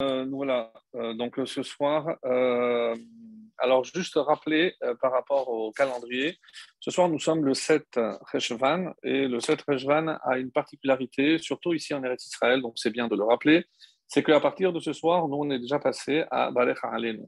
Euh, voilà, euh, donc euh, ce soir, alors juste rappeler par rapport au calendrier, ce soir nous sommes le 7 Reshvan et le 7 Reshvan a une particularité, surtout ici en Eretz Israël, donc c'est bien de le rappeler, c'est qu'à partir de ce soir, nous on est déjà passé à Balech Alenu.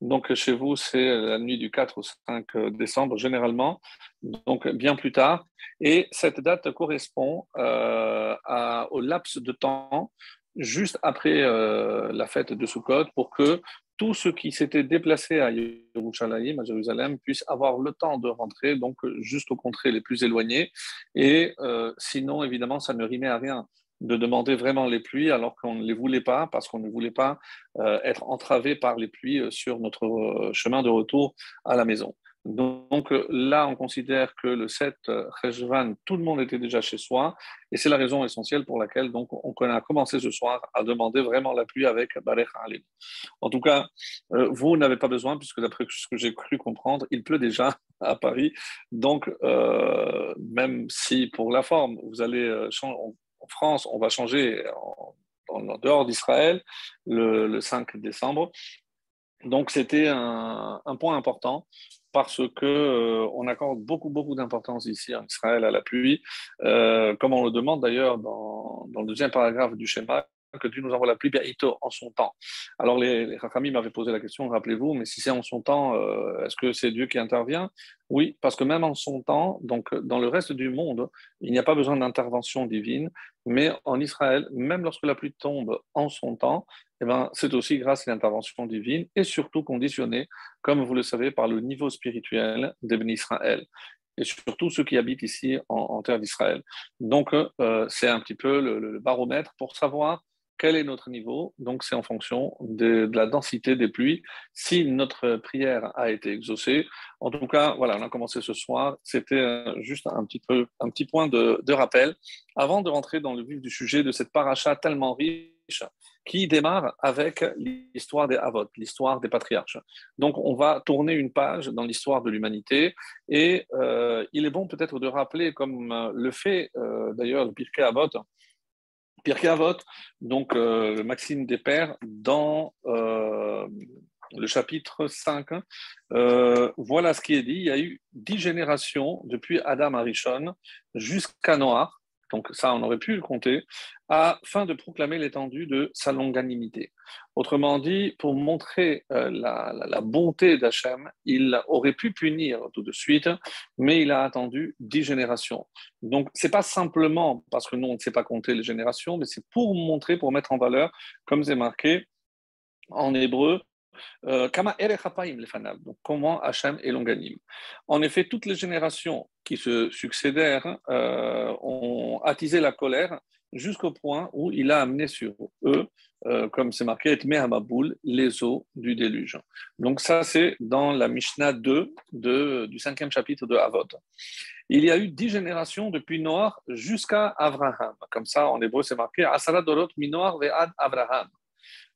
Donc chez vous, c'est la nuit du 4 au 5 décembre généralement, donc bien plus tard. Et cette date correspond au laps de temps juste après euh, la fête de Sukkot pour que tous ceux qui s'étaient déplacés à Yerushalayim, à Jérusalem, puissent avoir le temps de rentrer, donc juste aux contrées les plus éloignées. Et euh, sinon, évidemment, ça ne rimait à rien de demander vraiment les pluies alors qu'on ne les voulait pas, parce qu'on ne voulait pas euh, être entravé par les pluies sur notre chemin de retour à la maison. Donc là, on considère que le 7 Rejvan, tout le monde était déjà chez soi, et c'est la raison essentielle pour laquelle donc, on a commencé ce soir à demander vraiment la pluie avec Barech Alim. En tout cas, euh, vous n'avez pas besoin, puisque d'après ce que j'ai cru comprendre, il pleut déjà à Paris. Donc, euh, même si pour la forme, vous allez euh, en France, on va changer en, dehors d'Israël le, 5 décembre. Donc c'était un, point important parce que euh, on accorde beaucoup beaucoup d'importance ici en Israël à la pluie, euh, comme on le demande d'ailleurs dans, dans, le deuxième paragraphe du schéma que Dieu nous envoie la pluie en son temps. Alors les, les m'avaient posé la question, rappelez-vous, mais si c'est en son temps, euh, est-ce que c'est Dieu qui intervient? Oui, parce que même en son temps, donc dans le reste du monde, il n'y a pas besoin d'intervention divine, mais en Israël, même lorsque la pluie tombe en son temps, eh ben, c'est aussi grâce à l'intervention divine et surtout conditionné, comme vous le savez, par le niveau spirituel d'Ebn Israël et surtout ceux qui habitent ici en, terre d'Israël. Donc, euh, c'est un petit peu le, baromètre pour savoir quel est notre niveau Donc, c'est en fonction de, la densité des pluies. Si notre prière a été exaucée, en tout cas, voilà, on a commencé ce soir. C'était euh, juste un petit peu, un petit point de, rappel avant de rentrer dans le vif du sujet de cette paracha tellement riche qui démarre avec l'histoire des Havot, l'histoire des patriarches. Donc, on va tourner une page dans l'histoire de l'humanité et euh, il est bon peut-être de rappeler, comme euh, le fait d'ailleurs le Pirkei Avot, Pirkei Avot, donc euh, Maxime des Pères, dans euh, le chapitre 5, euh, voilà ce qui est dit. Il y a eu dix générations depuis Adam Arishon jusqu'à Noah, donc ça on aurait pu le compter, afin de proclamer l'étendue de sa longanimité. Autrement dit, pour montrer euh, la, bonté d'Hachem, il aurait pu punir tout de suite, mais il a attendu dix générations. Donc, ce n'est pas simplement parce que nous, on ne sait pas compter les générations, mais c'est pour montrer, pour mettre en valeur, comme c'est marqué en hébreu, euh, donc, comment Hachem est longanime. En effet, toutes les générations qui se succédèrent euh, ont attisé la colère jusqu'au point où il a amené sur eux, euh, comme c'est marqué, les eaux du déluge. Donc ça, c'est dans la Mishnah 2 de, du cinquième chapitre de Avot. Il y a eu dix générations depuis Noah jusqu'à Abraham. Comme ça, en hébreu, c'est marqué Asara Dorot Minoar Ve'ad Abraham.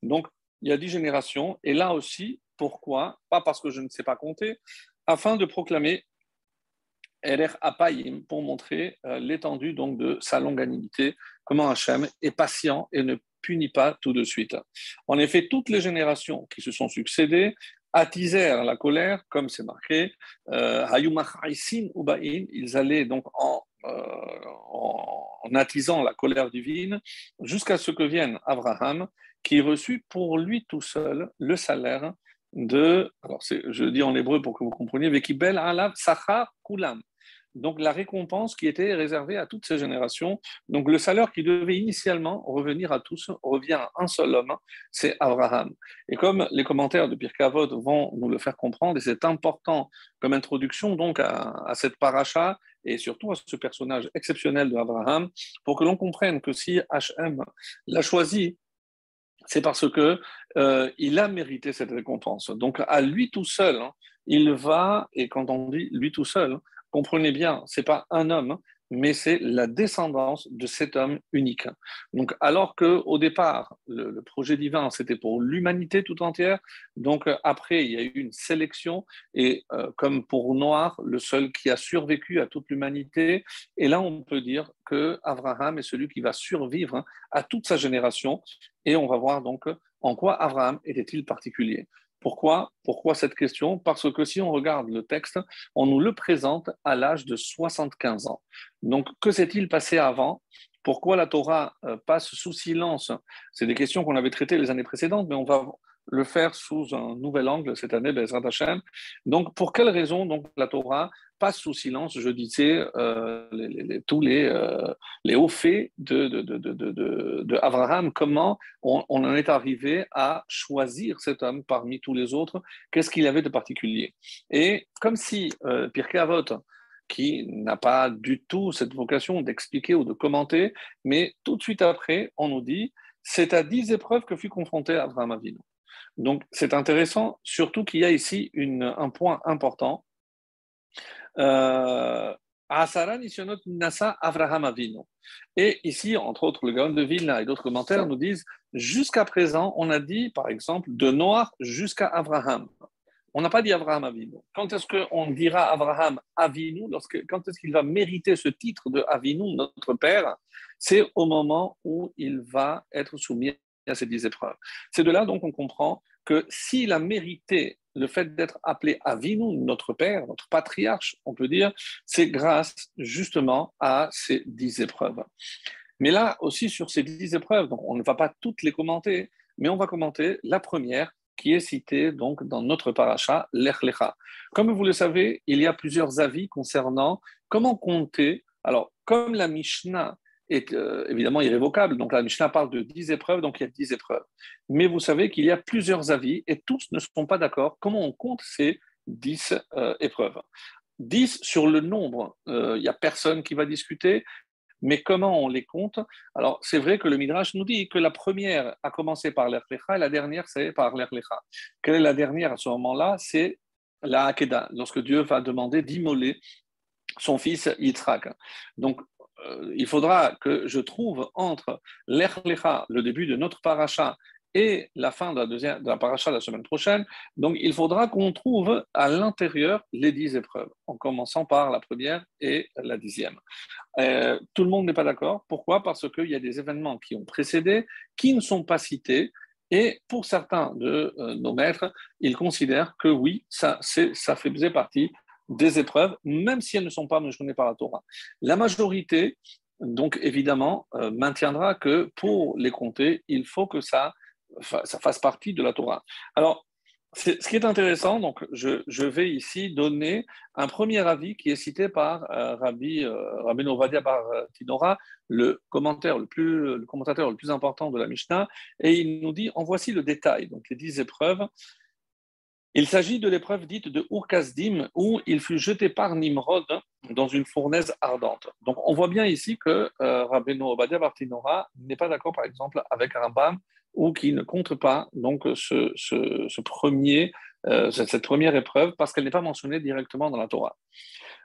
Donc, il y a dix générations. Et là aussi, pourquoi? Pas parce que je ne sais pas compter, afin de proclamer Erer Apayim pour montrer euh, l'étendue donc de sa longanimité, comment Hachem est patient et ne punit pas tout de suite. En effet, toutes les générations qui se sont succédées attisèrent la colère, comme c'est marqué, euh, ils allaient donc en, euh, en, attisant la colère divine jusqu'à ce que vienne Abraham, qui reçut pour lui tout seul le salaire de, alors je dis en hébreu pour que vous compreniez, Vekibel alav sachar kulam, donc la récompense qui était réservée à toutes ces générations. Donc le salaire qui devait initialement revenir à tous revient à un seul homme, c'est Abraham. Et comme les commentaires de Pierre Cavod vont nous le faire comprendre, et c'est important comme introduction donc à, cette paracha et surtout à ce personnage exceptionnel d'Abraham, pour que l'on comprenne que si HM l'a choisi c'est parce que euh, il a mérité cette récompense. Donc à lui tout seul, hein, il va, et quand on dit lui tout seul, comprenez bien, ce n'est pas un homme, mais c'est la descendance de cet homme unique. Donc, alors que au départ, le, projet divin, c'était pour l'humanité tout entière, donc après, il y a eu une sélection, et euh, comme pour Noir, le seul qui a survécu à toute l'humanité, et là, on peut dire que Abraham est celui qui va survivre hein, à toute sa génération, et on va voir donc en quoi Abraham était-il particulier. Pourquoi? Pourquoi cette question? Parce que si on regarde le texte, on nous le présente à l'âge de 75 ans. Donc, que s'est-il passé avant? Pourquoi la Torah euh, passe sous silence? C'est des questions qu'on avait traitées les années précédentes, mais on va le faire sous un nouvel angle cette année, Bezrat Hashem. Donc, pour quelle raison donc, la Torah passe sous silence, je disais, euh, tous les, euh, les, hauts faits de, de, de, Abraham, comment on, en est arrivé à choisir cet homme parmi tous les autres, qu'est-ce qu'il avait de particulier? Et comme si euh, Pirkei Avot, qui n'a pas du tout cette vocation d'expliquer ou de commenter, mais tout de suite après, on nous dit, c'est à dix épreuves que fut confronté Abraham Avinu. Donc c'est intéressant, surtout qu'il y a ici un point important, euh, Nasa Avraham Avinu. Et ici, entre autres, le Gaon de Vilna et d'autres commentaires nous disent jusqu'à présent, on a dit, par exemple, de Noir jusqu'à Abraham. On n'a pas dit Abraham Avinu. Quand est-ce qu'on dira Abraham Avinu lorsque, Quand est-ce qu'il va mériter ce titre de Avinu, notre père? C'est au moment où il va être soumis ces dix épreuves. C'est de là donc on comprend que s'il a mérité le fait d'être appelé Avinu, notre père, notre patriarche, on peut dire, c'est grâce justement à ces dix épreuves. Mais là aussi sur ces dix épreuves, donc on ne va pas toutes les commenter, mais on va commenter la première qui est citée donc dans notre paracha, l'Echlecha. Comme vous le savez, il y a plusieurs avis concernant comment compter. Alors, comme la Mishnah est euh, évidemment irrévocable. Donc la Mishnah parle de 10 épreuves, donc il y a 10 épreuves. Mais vous savez qu'il y a plusieurs avis et tous ne sont pas d'accord comment on compte ces 10 euh, épreuves? 10 sur le nombre, euh, il n'y a personne qui va discuter, mais comment on les compte? Alors c'est vrai que le Midrash nous dit que la première a commencé par l'Erlecha et la dernière c'est par l'Erlecha. Quelle est la dernière à ce moment-là? C'est la Hakeda, lorsque Dieu va demander d'immoler son fils Yitzhak. Donc euh, il faudra que je trouve entre l'Echlecha, le début de notre paracha, et la fin de la, deuxième, de la paracha la semaine prochaine. Donc, il faudra qu'on trouve à l'intérieur les dix épreuves, en commençant par la première et la dixième. Euh, tout le monde n'est pas d'accord. Pourquoi? Parce qu'il y a des événements qui ont précédé, qui ne sont pas cités. Et pour certains de euh, nos maîtres, ils considèrent que oui, ça, ça faisait partie des épreuves, même si elles ne sont pas mentionnées par la Torah. La majorité, donc évidemment, euh, maintiendra que pour les compter, il faut que ça, ça fasse partie de la Torah. Alors, ce qui est intéressant, donc je, vais ici donner un premier avis qui est cité par euh, Rabbi, euh, Rabbi Novadia Bar Tinora, le commentaire le plus, le commentateur le plus important de la Mishnah, et il nous dit en voici le détail. Donc les dix épreuves il s'agit de l'épreuve dite de Urkazdim, où il fut jeté par Nimrod dans une fournaise ardente. Donc on voit bien ici que euh, Rabbeinu Obadia Bartinora n'est pas d'accord, par exemple, avec Rambam, ou qui ne compte pas donc ce, premier, euh, cette première épreuve, parce qu'elle n'est pas mentionnée directement dans la Torah.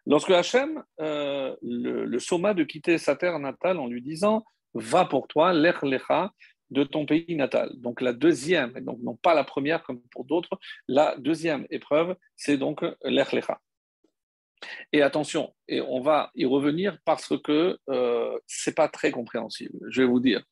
Lorsque Hachem euh, le, le soma de quitter sa terre natale en lui disant Va pour toi, l'Echlecha, de ton pays natal. Donc la deuxième, et donc non pas la première comme pour d'autres, la deuxième épreuve, c'est donc l'Echlecha. Et attention, et on va y revenir parce que euh, c'est pas très compréhensible, je vais vous dire.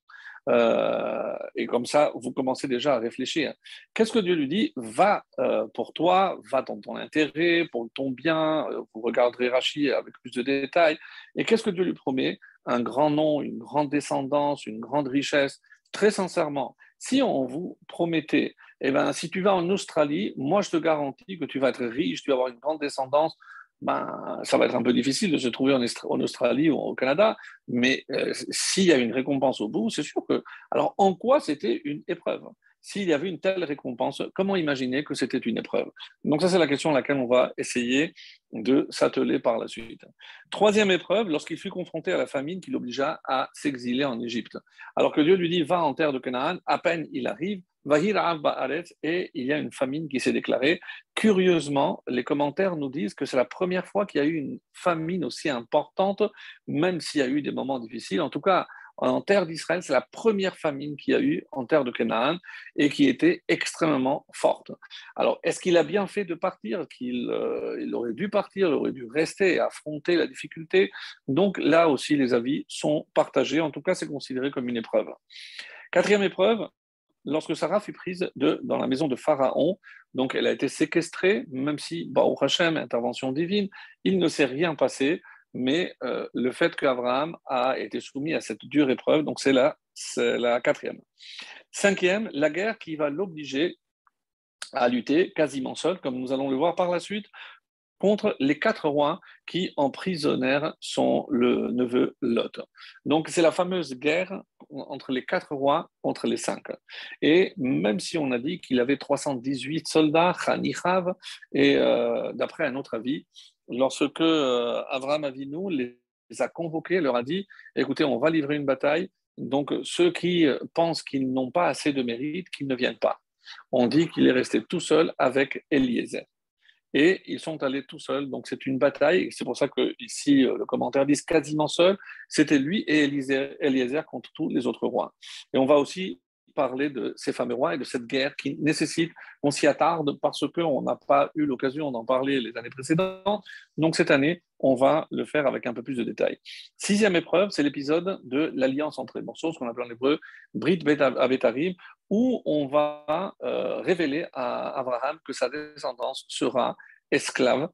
Euh, et comme ça, vous commencez déjà à réfléchir. Qu'est-ce que Dieu lui dit? Va euh, pour toi, va dans ton intérêt, pour ton bien. Euh, vous regarderez Rachid avec plus de détails. Et qu'est-ce que Dieu lui promet? Un grand nom, une grande descendance, une grande richesse très sincèrement, si on vous promettait, eh ben, si tu vas en Australie, moi je te garantis que tu vas être riche, tu vas avoir une grande descendance, ben, ça va être un peu difficile de se trouver en, Australie ou au Canada, mais euh, s'il y a une récompense au bout, c'est sûr que... Alors en quoi c'était une épreuve? S'il y avait une telle récompense, comment imaginer que c'était une épreuve? Donc ça, c'est la question à laquelle on va essayer de s'atteler par la suite. Troisième épreuve, lorsqu'il fut confronté à la famine qui l'obligea à s'exiler en Égypte. Alors que Dieu lui dit, va en terre de Canaan, à peine il arrive, et il y a une famine qui s'est déclarée. Curieusement, les commentaires nous disent que c'est la première fois qu'il y a eu une famine aussi importante, même s'il y a eu des moments difficiles. En tout cas, en terre d'Israël, c'est la première famine qu'il y a eu en terre de Canaan et qui était extrêmement forte. Alors, est-ce qu'il a bien fait de partir? Qu'il euh, il aurait dû partir, il aurait dû rester et affronter la difficulté? Donc là aussi, les avis sont partagés. En tout cas, c'est considéré comme une épreuve. Quatrième épreuve, lorsque Sarah fut prise de, dans la maison de Pharaon, donc elle a été séquestrée, même si, Baruch Hashem, intervention divine, il ne s'est rien passé mais euh, le fait qu'Abraham a été soumis à cette dure épreuve, donc c'est la, quatrième. Cinquième, la guerre qui va l'obliger à lutter quasiment seul, comme nous allons le voir par la suite, contre les quatre rois qui emprisonnèrent son le neveu Lot. Donc c'est la fameuse guerre entre les quatre rois contre les cinq. Et même si on a dit qu'il avait 318 soldats, Khanichav, et euh, d'après un autre avis, lorsque euh, Abraham Avinu les a convoqués, leur a dit écoutez, on va livrer une bataille, donc ceux qui pensent qu'ils n'ont pas assez de mérite, qu'ils ne viennent pas. On dit qu'il est resté tout seul avec Eliezer. Et ils sont allés tout seuls, donc c'est une bataille. C'est pour ça que ici le commentaire dit quasiment seul. C'était lui et Eliezer contre tous les autres rois. Et on va aussi parler de ces fameux rois et de cette guerre qui nécessite qu'on s'y attarde parce qu'on n'a pas eu l'occasion d'en parler les années précédentes. Donc cette année, on va le faire avec un peu plus de détails. Sixième épreuve, c'est l'épisode de l'alliance entre les morceaux, ce qu'on appelle en hébreu Brit Avetarim, où on va euh, révéler à Abraham que sa descendance sera esclave.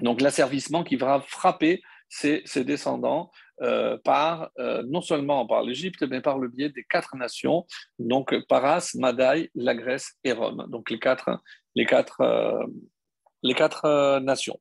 Donc l'asservissement qui va frapper ses descendants euh, par euh, non seulement par l'Égypte, mais par le biais des quatre nations, donc Paras, Madaï, la Grèce et Rome, donc les quatre, les quatre, euh, les quatre nations.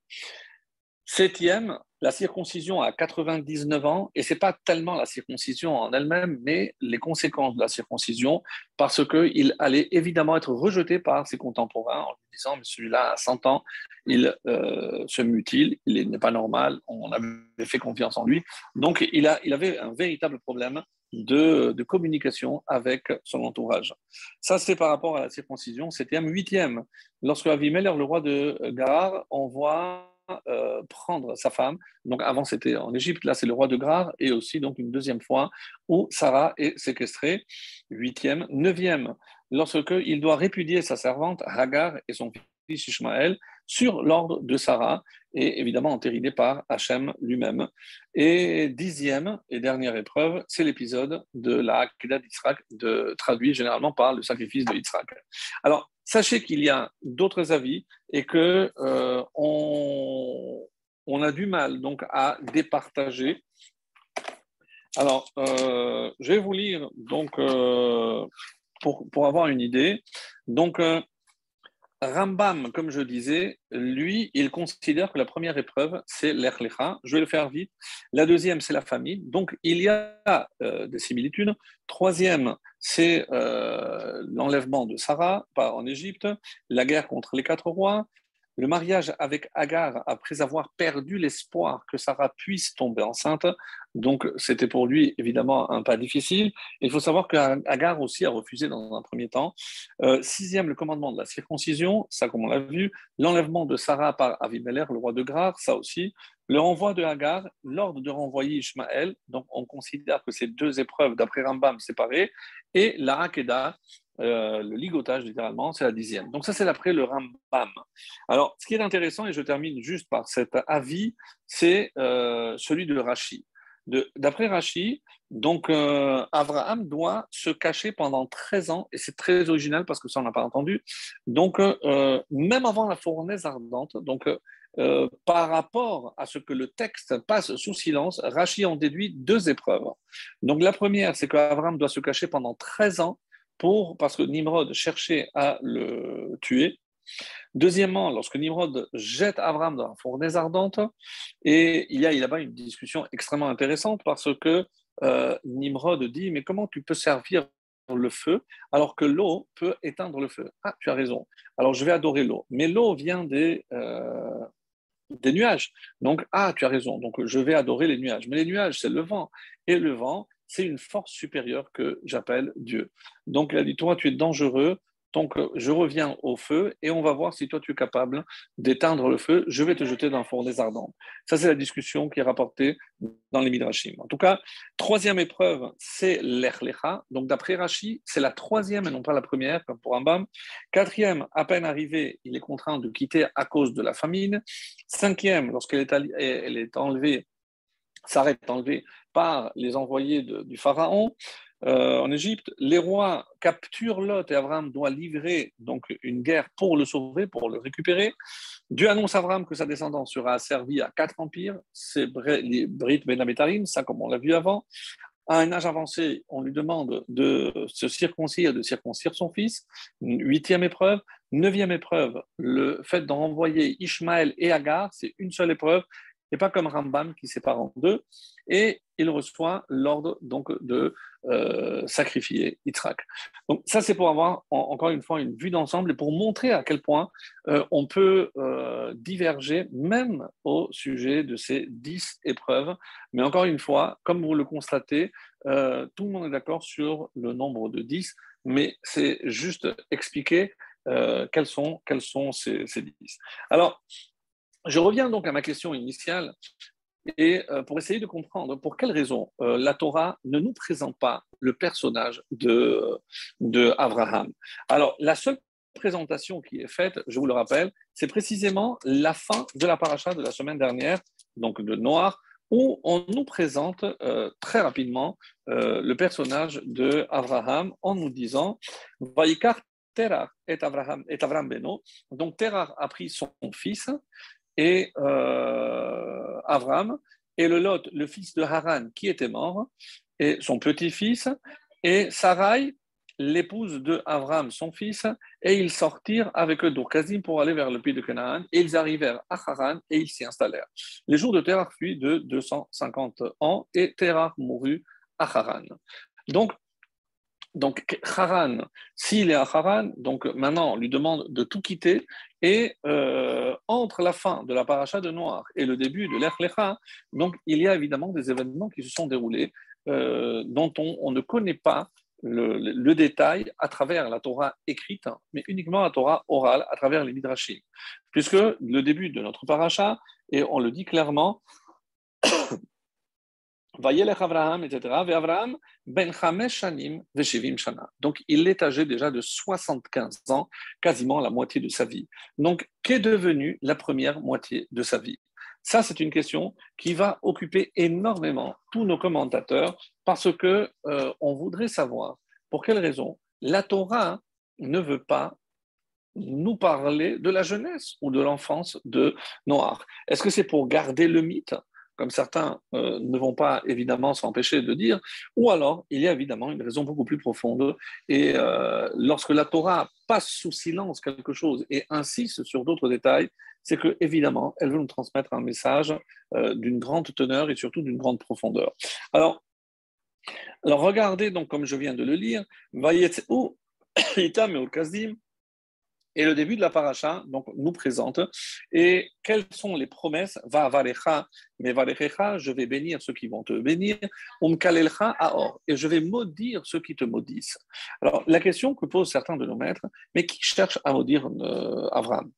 Septième, la circoncision à 99 ans, et ce n'est pas tellement la circoncision en elle-même, mais les conséquences de la circoncision, parce qu'il allait évidemment être rejeté par ses contemporains en lui disant, mais celui-là à 100 ans, il euh, se mutile, il n'est pas normal, on avait fait confiance en lui. Donc il, a, il avait un véritable problème de, de, communication avec son entourage. Ça, c'est par rapport à la circoncision. Septième, huitième, lorsque Avimelech, le roi de Garar, envoie euh, prendre sa femme. Donc avant c'était en Égypte, là c'est le roi de Grar, et aussi donc une deuxième fois où Sarah est séquestrée. Huitième, neuvième, lorsque il doit répudier sa servante Hagar et son fils Ishmaël sur l'ordre de Sarah, et évidemment entériné par Hachem lui-même. Et dixième et dernière épreuve, c'est l'épisode de la Hakeda d'Israël, traduit généralement par le sacrifice de. Alors, sachez qu'il y a d'autres avis et que euh, on, a du mal donc à départager. Alors, euh, je vais vous lire donc euh, pour, pour, avoir une idée. Donc, Rambam, comme je disais, lui, il considère que la première épreuve, c'est l'Echlecha. Je vais le faire vite. La deuxième, c'est la famille. Donc, il y a euh, des similitudes. Troisième, c'est euh, l'enlèvement de Sarah en Égypte, la guerre contre les quatre rois, le mariage avec Agar, après avoir perdu l'espoir que Sarah puisse tomber enceinte, donc c'était pour lui évidemment un pas difficile. Il faut savoir qu'Agar aussi a refusé dans un premier temps. Euh, sixième, le commandement de la circoncision, ça comme on l'a vu. L'enlèvement de Sarah par Avimelech, le roi de Grar, ça aussi. Le renvoi de Hagar, l'ordre de renvoyer Ishmaël, donc on considère que ces deux épreuves, d'après Rambam, séparées, et la Hakeda, euh, le ligotage littéralement, c'est la dixième. Donc ça, c'est d'après le Rambam. Alors, ce qui est intéressant, et je termine juste par cet avis, c'est euh, celui de Rashi. D'après Rashi, donc euh, Abraham doit se cacher pendant 13 ans, et c'est très original parce que ça on n'a pas entendu. Donc même avant la fournaise ardente, donc par rapport à ce que le texte passe sous silence, Rashi en déduit deux épreuves. Donc la première, c'est qu'Abraham doit se cacher pendant 13 ans pour, parce que Nimrod cherchait à le tuer. Deuxièmement, lorsque Nimrod jette Abraham dans la fournaise ardente, et il y a là-bas une discussion extrêmement intéressante parce que euh, Nimrod dit Mais comment tu peux servir le feu alors que l'eau peut éteindre le feu? Ah, tu as raison. Alors je vais adorer l'eau. Mais l'eau vient des, euh, des nuages. Donc, ah, tu as raison. Donc je vais adorer les nuages. Mais les nuages, c'est le vent. Et le vent, c'est une force supérieure que j'appelle Dieu. Donc il a dit, toi, tu es dangereux, donc, euh, je reviens au feu et on va voir si toi tu es capable d'éteindre le feu. Je vais te jeter dans le des ardents. Ça, c'est la discussion qui est rapportée dans les Midrashim. En tout cas, troisième épreuve, c'est l'Echlecha. Donc, d'après Rashi, c'est la troisième et non pas la première, comme pour Ambam. Quatrième, à peine arrivé, il est contraint de quitter à cause de la famine. Cinquième, lorsqu'elle est, est enlevée, s'arrête enlevée par les envoyés du Pharaon. Euh, en Égypte, les rois capturent Lot et Abraham doit livrer donc une guerre pour le sauver, pour le récupérer. Dieu annonce à Abraham que sa descendance sera asservie à quatre empires, c'est les Brit Ben ça comme on l'a vu avant. À un âge avancé, on lui demande de se circoncire, de circoncire son fils. Huitième épreuve. Neuvième épreuve, le fait d'envoyer Ishmaël et Agar, c'est une seule épreuve et pas comme Rambam qui sépare en deux. Et il reçoit l'ordre donc de euh, sacrifier Yitzhak. Donc ça, c'est pour avoir encore une fois une vue d'ensemble et pour montrer à quel point euh, on peut euh, diverger même au sujet de ces dix épreuves. Mais encore une fois, comme vous le constatez, tout le monde est d'accord sur le nombre de dix, mais c'est juste expliquer quels sont, quels sont ces, ces dix. Alors, je reviens donc à ma question initiale et euh, pour essayer de comprendre pour quelles raisons euh, la Torah ne nous présente pas le personnage de, de Abraham. Alors, la seule présentation qui est faite, je vous le rappelle, c'est précisément la fin de la paracha de la semaine dernière, donc de Noir, où on nous présente euh, très rapidement le personnage de Abraham en nous disant Vaikar Terah et Abraham, et Abraham Beno. Donc Terah a pris son fils et euh, Avram, et le Lot, le fils de Haran, qui était mort, et son petit-fils, et Sarai, l'épouse de Avram, son fils, et ils sortirent avec eux d'Urkazim pour aller vers le pays de Canaan, et ils arrivèrent à Haran et ils s'y installèrent. Les jours de Terah furent de 250 ans, et Terah mourut à Haran. Donc, donc Haran, s'il est à Haran, donc maintenant on lui demande de tout quitter et euh, entre la fin de la paracha de Noir et le début de l'Echlecha, donc il y a évidemment des événements qui se sont déroulés euh, dont on, ne connaît pas le, détail à travers la Torah écrite, mais uniquement la Torah orale à travers les Midrashim. Puisque le début de notre paracha, et on le dit clairement, Avraham, etc. Avraham ben shanim shana. Donc, il est âgé déjà de 75 ans, quasiment la moitié de sa vie. Donc, qu'est devenue la première moitié de sa vie? Ça, c'est une question qui va occuper énormément tous nos commentateurs parce que euh, on voudrait savoir pour quelle raison la Torah ne veut pas nous parler de la jeunesse ou de l'enfance de Noir. Est-ce que c'est pour garder le mythe? Comme certains euh, ne vont pas évidemment s'empêcher de dire, ou alors il y a évidemment une raison beaucoup plus profonde. Et euh, lorsque la Torah passe sous silence quelque chose et insiste sur d'autres détails, c'est que évidemment elle veut nous transmettre un message euh, d'une grande teneur et surtout d'une grande profondeur. Alors, alors regardez donc comme je viens de le lire, ou Itam et Kazim, et le début de la paracha nous présente. Et quelles sont les promesses? Va varecha, mais varecha, je vais bénir ceux qui vont te bénir. Umkalelcha aor, et je vais maudire ceux qui te maudissent. Alors, la question que posent certains de nos maîtres, mais qui cherchent à maudire euh, Avram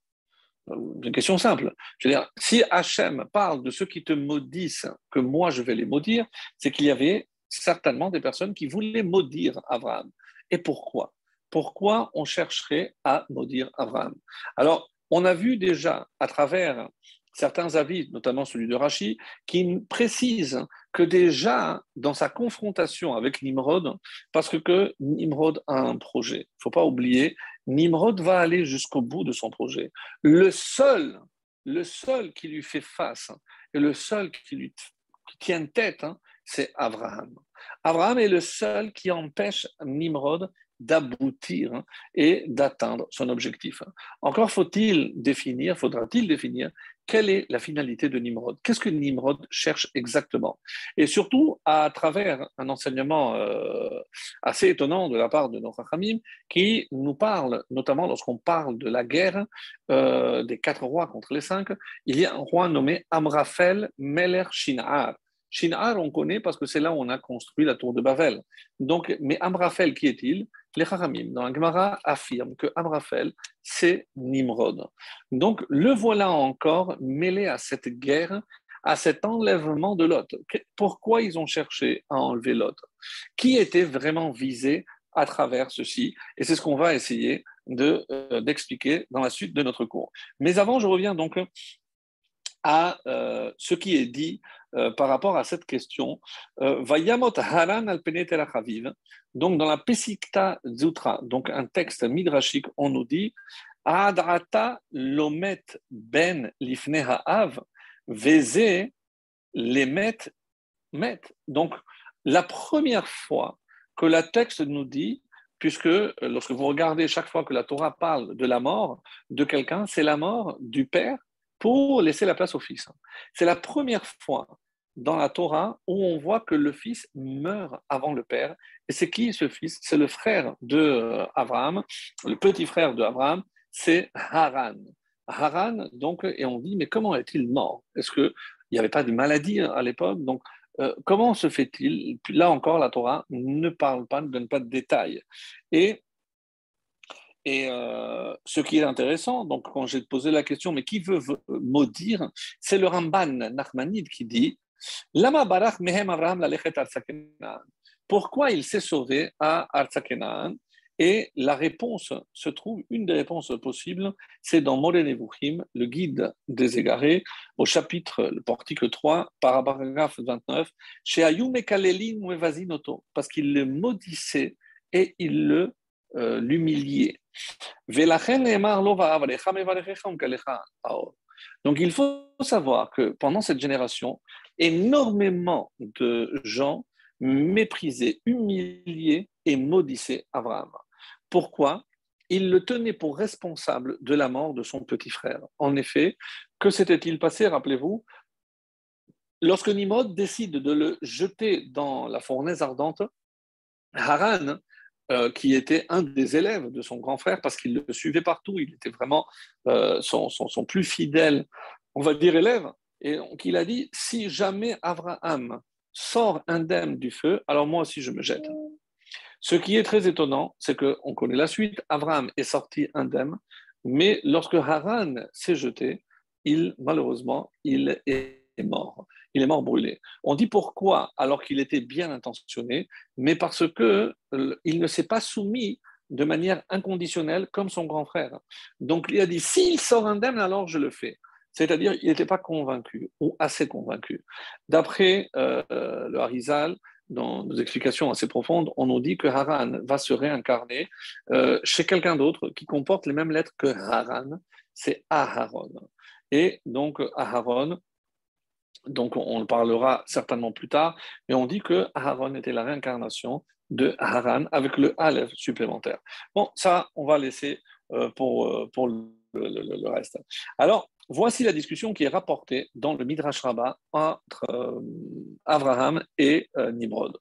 une question simple. Je veux dire, si Hachem parle de ceux qui te maudissent, que moi je vais les maudire, c'est qu'il y avait certainement des personnes qui voulaient maudire Abraham. Et pourquoi? Pourquoi on chercherait à maudire Abraham Alors, on a vu déjà à travers certains avis, notamment celui de Rachi, qui précise que déjà dans sa confrontation avec Nimrod, parce que, Nimrod a un projet, il faut pas oublier, Nimrod va aller jusqu'au bout de son projet. Le seul, le seul qui lui fait face et le seul qui lui tient tête, hein, c'est Abraham. Abraham est le seul qui empêche Nimrod d'aboutir hein, et d'atteindre son objectif. Encore faut-il définir, faudra-t-il définir quelle est la finalité de Nimrod? Qu'est-ce que Nimrod cherche exactement? Et surtout, à travers un enseignement euh, assez étonnant de la part de notre Hamim, qui nous parle, notamment lorsqu'on parle de la guerre euh, des quatre rois contre les cinq, il y a un roi nommé Amrafel Meler Shinar. Shinar, on connaît parce que c'est là où on a construit la tour de Babel. Donc, mais Amraphel, qui est-il? Les Haramim, dans la Gemara, affirment que Amraphel, c'est Nimrod. Donc, le voilà encore mêlé à cette guerre, à cet enlèvement de Lot. Pourquoi ils ont cherché à enlever Lot? Qui était vraiment visé à travers ceci? Et c'est ce qu'on va essayer euh, d'expliquer dans la suite de notre cours. Mais avant, je reviens donc à euh, ce qui est dit euh, par rapport à cette question. Euh, Vayamot Haran al Donc, dans la Pesikta Zutra, donc un texte midrashique, on nous dit Adrata lomet ben lifne ha'av, veze lemet met. Donc, la première fois que la texte nous dit puisque lorsque vous regardez chaque fois que la Torah parle de la mort de quelqu'un, c'est la mort du père pour laisser la place au fils. C'est la première fois dans la Torah où on voit que le fils meurt avant le père. Et c'est qui ce fils? C'est le frère de Abraham, le petit frère de Abraham, c'est Haran. Haran, donc, et on dit, mais comment est-il mort? Est-ce qu'il n'y avait pas de maladie à l'époque? Donc, euh, comment se fait-il? Là encore, la Torah ne parle pas, ne donne pas de détails. Et et euh, ce qui est intéressant, donc quand j'ai posé la question, mais qui veut maudire C'est le Ramban Nachmanide qui dit Pourquoi il s'est sauvé à Artsakenan Et la réponse se trouve, une des réponses possibles, c'est dans Moré le guide des égarés, au chapitre, le portique 3, paragraphe 29, chez parce qu'il le maudissait et il le euh, l'humilier. Donc il faut savoir que pendant cette génération, énormément de gens méprisaient, humiliaient et maudissaient Abraham. Pourquoi? Ils le tenaient pour responsable de la mort de son petit frère. En effet, que s'était-il passé, rappelez-vous? Lorsque Nimrod décide de le jeter dans la fournaise ardente, Haran euh, qui était un des élèves de son grand frère parce qu'il le suivait partout. Il était vraiment euh, son, plus fidèle, on va dire, élève. Et donc il a dit si jamais Abraham sort indemne du feu, alors moi aussi je me jette. Ce qui est très étonnant, c'est qu'on connaît la suite. Abraham est sorti indemne, mais lorsque Haran s'est jeté, il, malheureusement, il est mort il est mort brûlé. On dit pourquoi alors qu'il était bien intentionné, mais parce que euh, il ne s'est pas soumis de manière inconditionnelle comme son grand frère. Donc il a dit s'il sort indemne, alors je le fais. C'est-à-dire il n'était pas convaincu ou assez convaincu. D'après euh, le Harizal, dans nos explications assez profondes, on nous dit que Haran va se réincarner euh, chez quelqu'un d'autre qui comporte les mêmes lettres que Haran, c'est Aharon. Et donc Aharon, donc on le parlera certainement plus tard, mais on dit que Aaron était la réincarnation de Haran avec le Aleph supplémentaire. Bon, ça, on va laisser euh, pour, euh, le, reste. Alors, voici la discussion qui est rapportée dans le Midrash Rabbah entre euh, Abraham et Nimrod.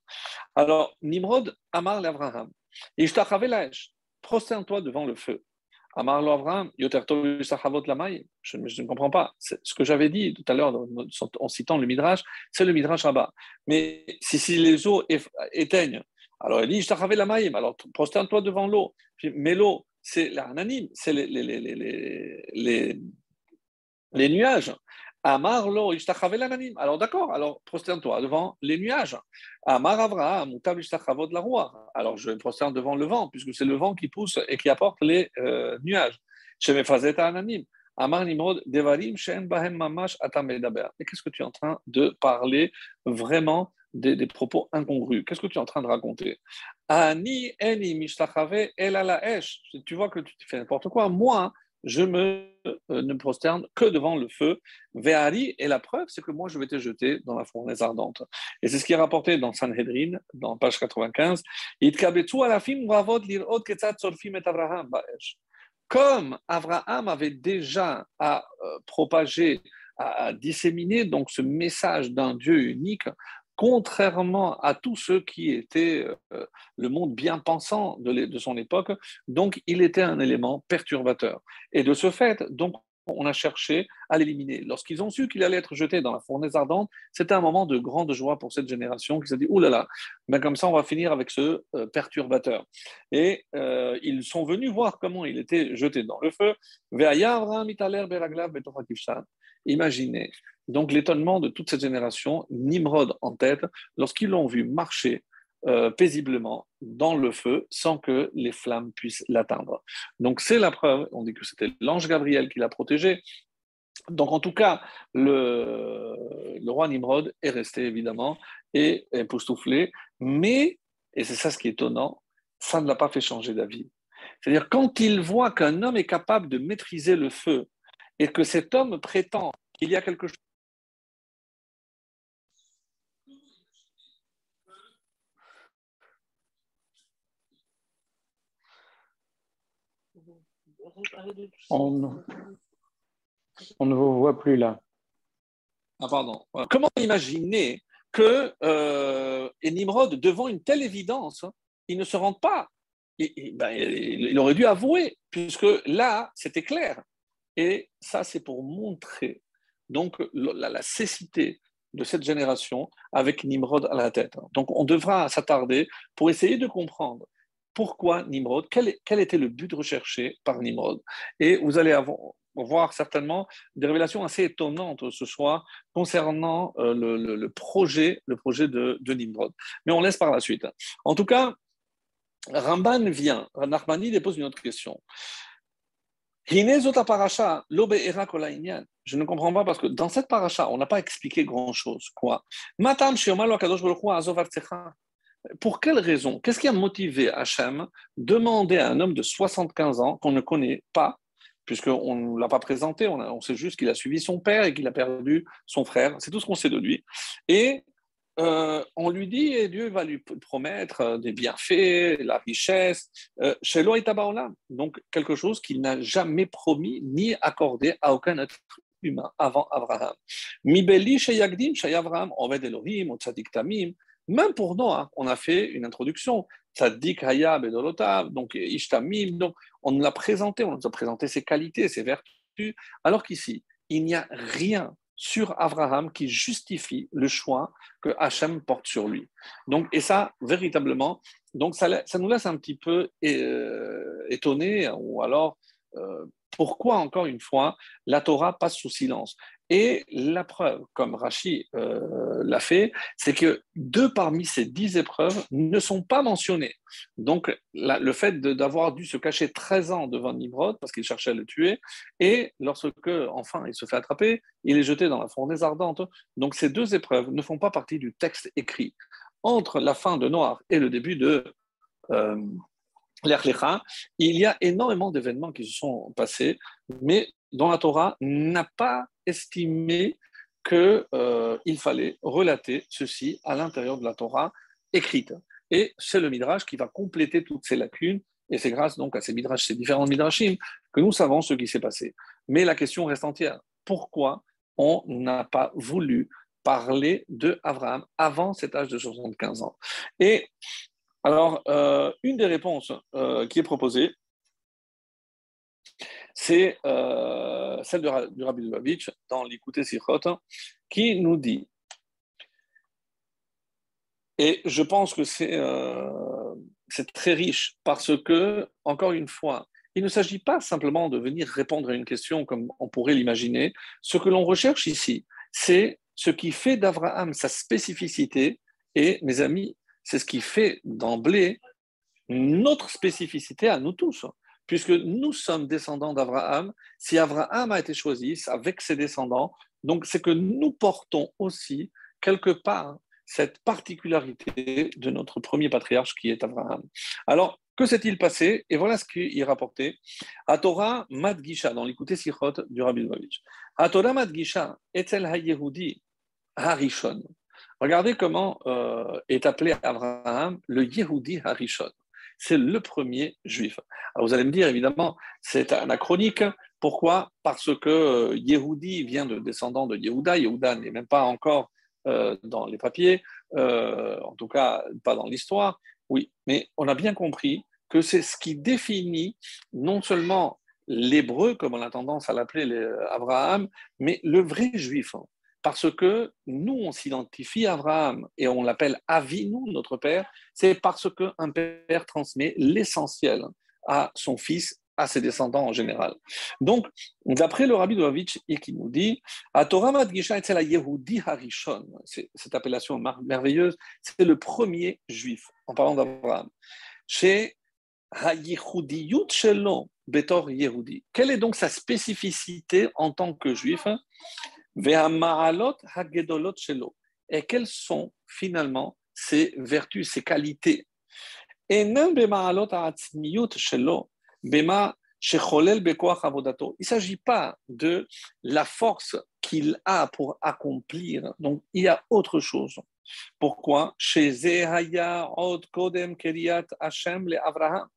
Alors, Nimrod, Amar l'Abraham, et je prosterne-toi devant le feu. Amar Abraham, je, ne comprends pas. Ce que j'avais dit tout à l'heure en citant le Midrash, c'est le Midrash Rabbah. Mais si, les eaux éteignent, alors il dit la maïm, alors prosterne-toi devant l'eau. Mais l'eau, c'est l'ananime, c'est les, nuages. Amar lo Alors d'accord, alors prosterne-toi devant les nuages. Amar Avraham, de la roi. Alors je me prosterne devant le vent, puisque c'est le vent qui pousse et qui apporte les euh, nuages. Ananim. Amar Nimrod, Devarim, Shen Bahem Mamash Atamedaber. Et qu'est-ce que tu es en train de parler vraiment des, propos incongrus? Qu'est-ce que tu es en train de raconter? Ani Eni Mishtachave Esh. Tu vois que tu fais n'importe quoi. Moi, je me, euh, ne me prosterne que devant le feu. Ve'ari, et la preuve, c'est que moi, je vais te jeter dans la fournaise ardente. Et c'est ce qui est rapporté dans Sanhedrin, dans page 95. Comme Abraham avait déjà à euh, propager, à disséminer donc ce message d'un Dieu unique, contrairement à tous ceux qui étaient euh, le monde bien pensant de, son époque. Donc, il était un élément perturbateur. Et de ce fait, donc, on a cherché à l'éliminer. Lorsqu'ils ont su qu'il allait être jeté dans la fournaise ardente, c'était un moment de grande joie pour cette génération qui s'est dit, oulala, là là, ben comme ça on va finir avec ce euh, perturbateur. Et euh, ils sont venus voir comment il était jeté dans le feu. Imaginez donc l'étonnement de toute cette génération, Nimrod en tête, lorsqu'ils l'ont vu marcher euh, paisiblement dans le feu sans que les flammes puissent l'atteindre. Donc c'est la preuve, on dit que c'était l'ange Gabriel qui l'a protégé. Donc en tout cas, le, roi Nimrod est resté évidemment et époustouflé, mais, et c'est ça ce qui est étonnant, ça ne l'a pas fait changer d'avis. C'est-à-dire quand il voit qu'un homme est capable de maîtriser le feu et que cet homme prétend qu'il y a quelque chose On, ne vous voit plus là. Ah, pardon. Comment imaginer que euh, Nimrod, devant une telle évidence, hein, il ne se rend pas ben, il, aurait dû avouer, puisque là, c'était clair. Et ça, c'est pour montrer donc la, la, cécité de cette génération avec Nimrod à la tête. Donc, on devra s'attarder pour essayer de comprendre pourquoi Nimrod, quel, était le but recherché par Nimrod? Et vous allez voir certainement des révélations assez étonnantes ce soir concernant euh, le, projet, le projet de, Nimrod. Mais on laisse par la suite. En tout cas, Ramban vient, Nachmani pose une autre question. Je ne comprends pas parce que dans cette paracha, on n'a pas expliqué grand-chose. Quoi? Pour quelle raison? Qu'est-ce qui a motivé Hachem demander à un homme de 75 ans qu'on ne connaît pas, puisqu'on ne l'a pas présenté, on, sait juste qu'il a suivi son père et qu'il a perdu son frère, c'est tout ce qu'on sait de lui. Et euh, on lui dit, et Dieu va lui promettre euh, des bienfaits, la richesse, euh, chez euh, donc quelque chose qu'il n'a jamais promis ni accordé à aucun être humain avant Abraham. Mibeli chez Yagdim, chez Abraham, Oved Elohim, Tzadik Tamim, même pour hein, on a fait une introduction. Tzaddik Hayab et donc Ishtamim, donc on nous l'a présenté, on nous a présenté ses qualités, ses vertus, alors qu'ici, il n'y a rien sur Abraham qui justifie le choix que Hachem porte sur lui. Donc, et ça, véritablement, donc ça, ça nous laisse un petit peu euh, étonnés, ou alors euh, pourquoi, encore une fois, la Torah passe sous silence? Et la preuve, comme Rachi euh, l'a fait, c'est que deux parmi ces dix épreuves ne sont pas mentionnées. Donc, le fait d'avoir dû se cacher 13 ans devant Nimrod parce qu'il cherchait à le tuer, et lorsque, enfin, il se fait attraper, il est jeté dans la fournaise ardente. Donc, ces deux épreuves ne font pas partie du texte écrit. Entre la fin de Noir et le début de euh, il y a énormément d'événements qui se sont passés, mais dont la Torah n'a pas estimé qu'il euh, fallait relater ceci à l'intérieur de la Torah écrite. Et c'est le Midrash qui va compléter toutes ces lacunes, et c'est grâce donc à ces Midrash, ces différents Midrashim, que nous savons ce qui s'est passé. Mais la question reste entière. Pourquoi on n'a pas voulu parler de Abraham avant cet âge de 75 ans? Et alors, euh, une des réponses euh, qui est proposée, c'est euh, celle de, du Rabbi Lubavitch dans l'Écouté Sichot, qui nous dit, et je pense que euh, c'est très riche parce que, encore une fois, il ne s'agit pas simplement de venir répondre à une question comme on pourrait l'imaginer. Ce que l'on recherche ici, c'est ce qui fait d'Abraham sa spécificité, et mes amis, c'est ce qui fait d'emblée notre spécificité à nous tous puisque nous sommes descendants d'Abraham. Si Abraham a été choisi avec ses descendants, donc c'est que nous portons aussi quelque part cette particularité de notre premier patriarche qui est Abraham. Alors, que s'est-il passé? Et voilà ce qu'il rapporté. À Torah Madgisha, dans l'écouté Sichot du Rabbi Lubavitch. À Torah Madgisha, Etel HaYehudi Harishon. Regardez comment euh, est appelé Abraham le Yehudi Harishon c'est le premier juif. Vous allez me dire, évidemment, c'est anachronique. Pourquoi? Parce que euh, Yehudi vient de descendant de Yehuda. Yehuda n'est même pas encore euh, dans les papiers, euh, en tout cas pas dans l'histoire. Oui, mais on a bien compris que c'est ce qui définit non seulement l'hébreu, comme on a tendance à l'appeler Abraham, mais le vrai juif. Parce que nous, on s'identifie à Abraham et on l'appelle Avinu, notre père, c'est parce qu'un père transmet l'essentiel à son fils à ses descendants en général. Donc, d'après le rabbi Dovavitch, qui nous dit, à Torah Madgisha la Yehudi Harishon, cette appellation merveilleuse, c'est le premier juif, en parlant d'Abraham. Chez Hayehudiyut Shelo, Betor Yehudi. Quelle est donc sa spécificité en tant que juif? Et quelles sont finalement ses vertus, ses qualités? Il ne s'agit pas de la force qu'il a pour accomplir. Donc, il y a autre chose. Pourquoi? Chez Od Kodem Keriat Hashem le Abraham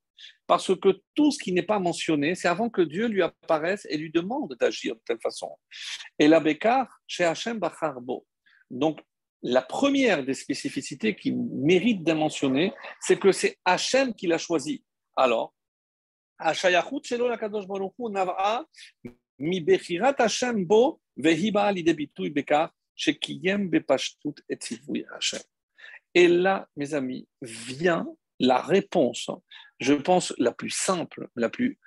parce que tout ce qui n'est pas mentionné, c'est avant que Dieu lui apparaisse et lui demande d'agir de telle façon. Et la Békar, chez Hachem Bacharbo. Donc, la première des spécificités qui mérite d'être mentionnée, c'est que c'est Hachem qui l'a choisi. Alors, Hachayachut Shelo Lakadosh Baruch Nav'a Mi Bechirat Hachem Bo Vehiba Lidebitui Bekar Shekiyem Bepashtut Et Hachem. Et là, mes amis, vient la réponse je pense la plus simple, la plus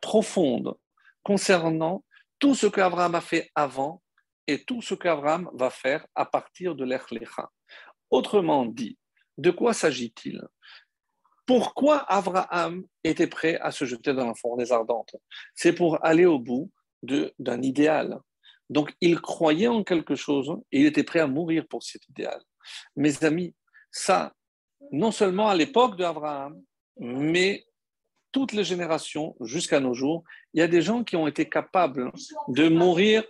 profonde, concernant tout ce qu'Abraham a fait avant et tout ce qu'Abraham va faire à partir de l'Echlecha. Autrement dit, de quoi s'agit-il? Pourquoi Abraham était prêt à se jeter dans la fournaise ardente? C'est pour aller au bout d'un idéal. Donc il croyait en quelque chose et il était prêt à mourir pour cet idéal. Mes amis, ça, non seulement à l'époque d'Abraham, mais toutes les générations jusqu'à nos jours, il y a des gens qui ont été capables de mourir,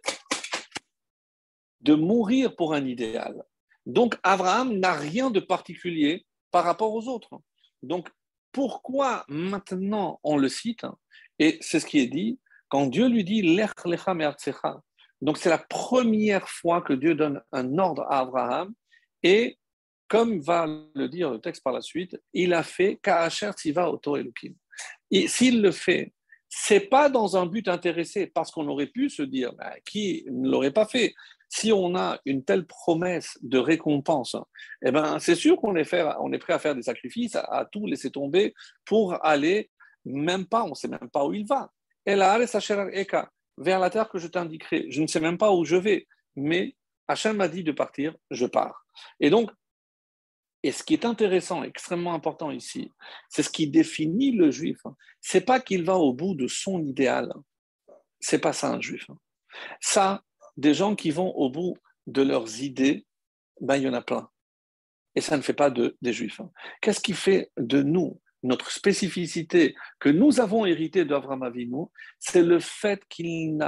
de mourir pour un idéal. Donc Abraham n'a rien de particulier par rapport aux autres. Donc, pourquoi maintenant on le cite? Et c'est ce qui est dit quand Dieu lui dit Lech lecha Donc, c'est la première fois que Dieu donne un ordre à Abraham. Et comme va le dire le texte par la suite, il a fait Ka'asher Tiva Oto Elukim. Et s'il le fait, c'est pas dans un but intéressé, parce qu'on aurait pu se dire, ben, qui ne l'aurait pas fait? Si on a une telle promesse de récompense, eh ben, c'est sûr qu'on est, prêt à faire des sacrifices, à, tout laisser tomber pour aller, même pas, on ne sait même pas où il va. Vers la terre que je t'indiquerai. Je ne sais même pas où je vais, mais Hachem m'a dit de partir, je pars. Et donc, et ce qui est intéressant, extrêmement important ici, c'est ce qui définit le juif. C'est pas qu'il va au bout de son idéal. C'est pas ça un juif. Ça, des gens qui vont au bout de leurs idées, ben, il y en a plein. Et ça ne fait pas de, des juifs. Qu'est-ce qui fait de nous, notre spécificité que nous avons hérité d'Avram Avinu, c'est le fait qu'il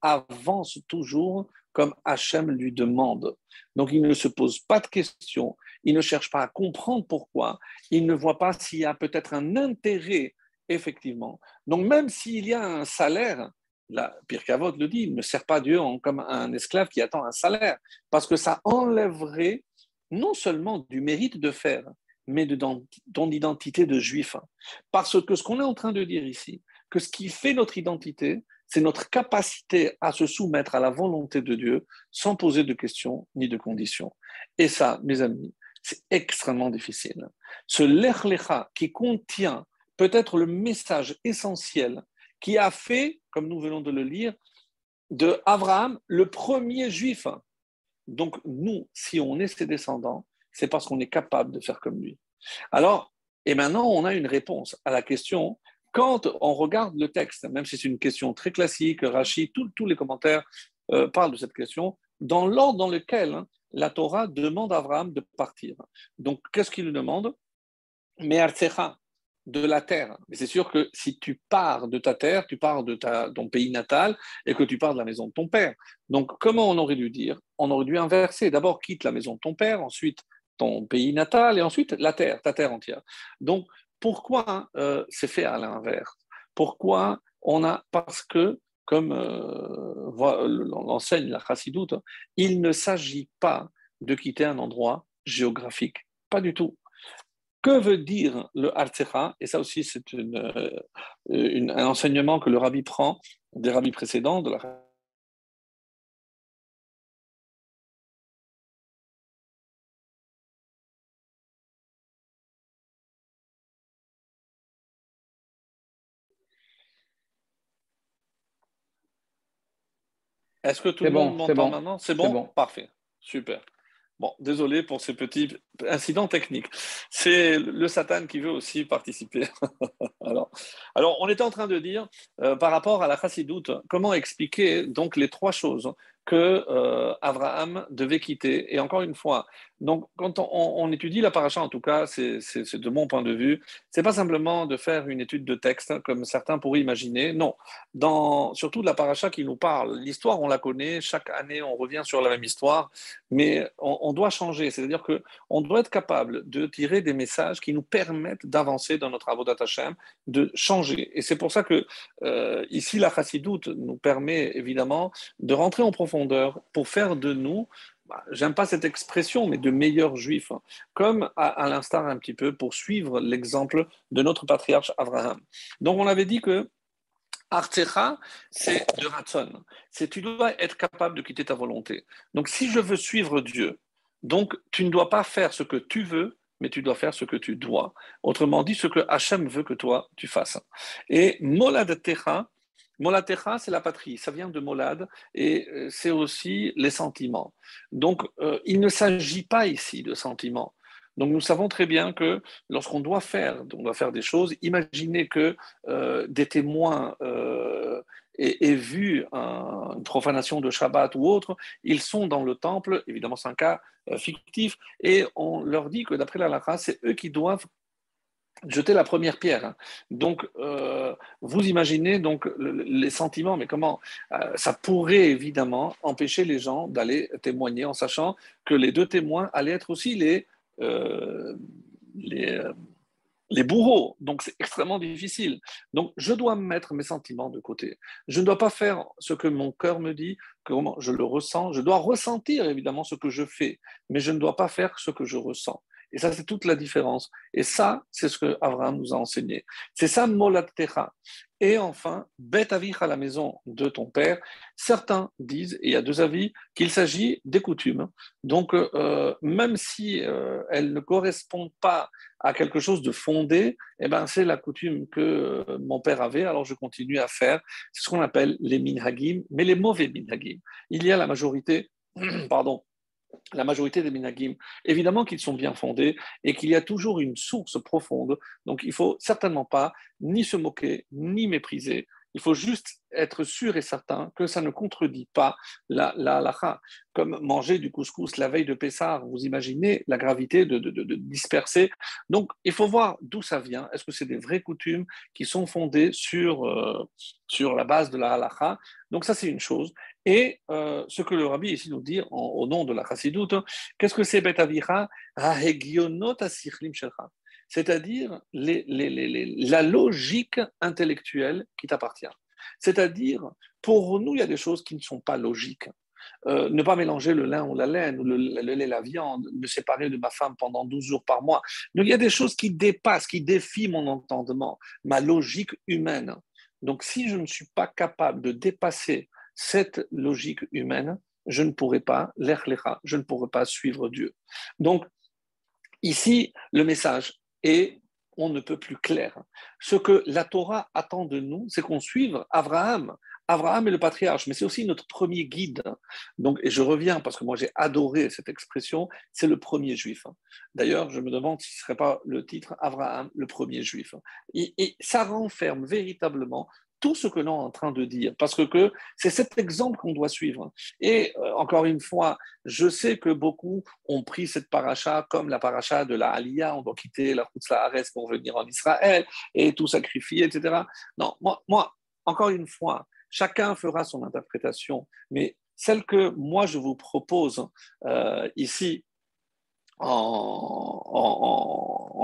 avance toujours comme Hachem lui demande. Donc il ne se pose pas de questions, il ne cherche pas à comprendre pourquoi, il ne voit pas s'il y a peut-être un intérêt, effectivement. Donc même s'il y a un salaire, la Pierre Cavote le dit, il ne sert pas Dieu comme un esclave qui attend un salaire, parce que ça enlèverait non seulement du mérite de faire, mais de ton identité de juif. Parce que ce qu'on est en train de dire ici, que ce qui fait notre identité, c'est notre capacité à se soumettre à la volonté de Dieu sans poser de questions ni de conditions. Et ça, mes amis, c'est extrêmement difficile. Ce l'echlecha qui contient peut-être le message essentiel qui a fait, comme nous venons de le lire, de Abraham le premier juif. Donc nous, si on est ses descendants, c'est parce qu'on est capable de faire comme lui. Alors, et maintenant, on a une réponse à la question. Quand on regarde le texte, même si c'est une question très classique, Rachid, tous les commentaires euh, parlent de cette question, dans l'ordre dans lequel hein, la Torah demande à Abraham de partir. Donc, qu'est-ce qu'il demande? Mais de la terre. C'est sûr que si tu pars de ta terre, tu pars de ton pays natal et que tu pars de la maison de ton père. Donc, comment on aurait dû dire? On aurait dû inverser. D'abord, quitte la maison de ton père, ensuite ton pays natal et ensuite la terre, ta terre entière. Donc, pourquoi euh, c'est fait à l'inverse? Pourquoi on a. Parce que, comme euh, l'enseigne la chassidoute, il ne s'agit pas de quitter un endroit géographique. Pas du tout. Que veut dire le Artsecha Et ça aussi, c'est euh, un enseignement que le rabbi prend des rabbis précédents, de la Est-ce que tout le monde m'entend maintenant? C'est bon, Parfait. Super. Bon, désolé pour ces petits incidents techniques. C'est le Satan qui veut aussi participer. alors, alors, on était en train de dire, euh, par rapport à la chassidoute, comment expliquer donc les trois choses que euh, Abraham devait quitter? Et encore une fois, donc quand on, étudie la paracha, en tout cas, c'est de mon point de vue, c'est pas simplement de faire une étude de texte comme certains pourraient imaginer. Non, dans surtout de la paracha qui nous parle. L'histoire, on la connaît. Chaque année, on revient sur la même histoire, mais on, doit changer. C'est-à-dire que on doit être capable de tirer des messages qui nous permettent d'avancer dans notre avodat Hashem, de changer. Et c'est pour ça que euh, ici, la chassidoute nous permet évidemment de rentrer en profondeur pour faire de nous, j'aime pas cette expression, mais de meilleurs juifs, hein. comme à, l'instar un petit peu pour suivre l'exemple de notre patriarche Abraham. Donc on avait dit que Artecha, c'est de Ratson. C'est tu dois être capable de quitter ta volonté. Donc si je veux suivre Dieu, donc tu ne dois pas faire ce que tu veux, mais tu dois faire ce que tu dois. Autrement dit, ce que Hachem veut que toi tu fasses. Et Molad Techa, Molatecha, c'est la patrie, ça vient de Molad et euh, c'est aussi les sentiments. Donc, euh, il ne s'agit pas ici de sentiments. Donc, nous savons très bien que lorsqu'on doit faire, on doit faire des choses, imaginez que euh, des témoins aient, vu une profanation de Shabbat ou autre, ils sont dans le temple, évidemment c'est un cas fictif, et on leur dit que d'après la Lara, c'est eux qui doivent jeter la première pierre. Hein. Donc, euh, vous imaginez donc les sentiments, mais comment euh, ça pourrait évidemment empêcher les gens d'aller témoigner en sachant que les deux témoins allaient être aussi les, euh, les, les, bourreaux. Donc, c'est extrêmement difficile. Donc, je dois mettre mes sentiments de côté. Je ne dois pas faire ce que mon cœur me dit, comment je le ressens. Je dois ressentir évidemment ce que je fais, mais je ne dois pas faire ce que je ressens. Et ça, c'est toute la différence. Et ça, c'est ce que Abraham nous a enseigné. C'est ça, Techa. Et enfin, Bet à la maison de ton père. Certains disent, et il y a deux avis, qu'il s'agit des coutumes. Donc, euh, même si euh, elles ne correspondent pas à quelque chose de fondé, eh ben, c'est la coutume que euh, mon père avait, alors je continue à faire. C'est ce qu'on appelle les minhagim, mais les mauvais minhagim. Il y a la majorité, pardon, la majorité des minagim, évidemment qu'ils sont bien fondés et qu'il y a toujours une source profonde. Donc il ne faut certainement pas ni se moquer, ni mépriser. Il faut juste être sûr et certain que ça ne contredit pas la, la Comme manger du couscous la veille de Pessah, vous imaginez la gravité de, disperser. Donc, il faut voir d'où ça vient. Est-ce que c'est des vraies coutumes qui sont fondées sur, euh, sur la base de la halakha? Donc, ça, c'est une chose. Et euh, ce que le rabbi ici nous dit au nom de la chassidoute, qu'est-ce que c'est betavira c'est-à-dire la logique intellectuelle qui t'appartient. C'est-à-dire, pour nous, il y a des choses qui ne sont pas logiques. Euh, ne pas mélanger le lin ou la laine, ou le, lait la viande, me séparer de ma femme pendant 12 jours par mois. Donc, il y a des choses qui dépassent, qui défient mon entendement, ma logique humaine. Donc, si je ne suis pas capable de dépasser cette logique humaine, je ne pourrai pas, l'erlecha, je ne pourrai pas suivre Dieu. Donc, ici, le message est on ne peut plus clair. Ce que la Torah attend de nous, c'est qu'on suive Abraham. Abraham est le patriarche, mais c'est aussi notre premier guide. Donc, et je reviens parce que moi j'ai adoré cette expression, c'est le premier juif. D'ailleurs, je me demande si ce ne serait pas le titre Abraham, le premier juif. et ça renferme véritablement tout ce que l'on est en train de dire, parce que, c'est cet exemple qu'on doit suivre. Et euh, encore une fois, je sais que beaucoup ont pris cette paracha comme la paracha de la Aliyah, on doit quitter la route Sahares pour venir en Israël et tout sacrifier, etc. Non, moi, moi, encore une fois, chacun fera son interprétation, mais celle que moi je vous propose euh, ici, en,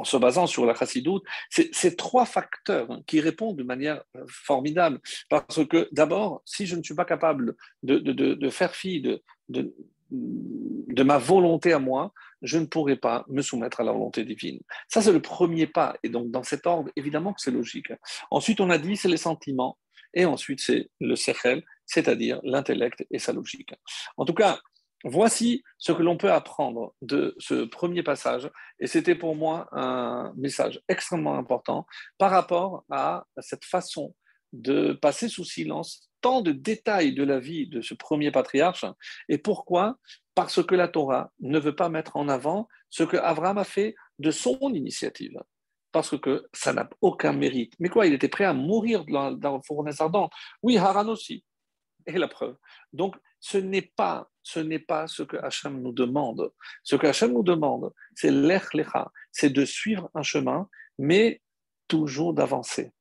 se basant sur la chassidoute, c'est ces trois facteurs qui répondent de manière euh, formidable. Parce que d'abord, si je ne suis pas capable de, faire fi de, de ma volonté à moi, je ne pourrai pas me soumettre à la volonté divine. Ça, c'est le premier pas. Et donc, dans cet ordre, évidemment que c'est logique. Ensuite, on a dit, c'est les sentiments. Et ensuite, c'est le sechel, c'est-à-dire l'intellect et sa logique. En tout cas, voici ce que l'on peut apprendre de ce premier passage. Et c'était pour moi un message extrêmement important par rapport à cette façon de passer sous silence tant de détails de la vie de ce premier patriarche. Et pourquoi? Parce que la Torah ne veut pas mettre en avant ce que Abraham a fait de son initiative. Parce que ça n'a aucun mérite. Mais quoi Il était prêt à mourir dans, le fournaise ardente. Oui, Haran aussi. Et la preuve. Donc, ce n'est pas, ce n'est pas ce que Hachem nous demande. Ce que Hachem nous demande, c'est l'echlecha, c'est de suivre un chemin, mais toujours d'avancer.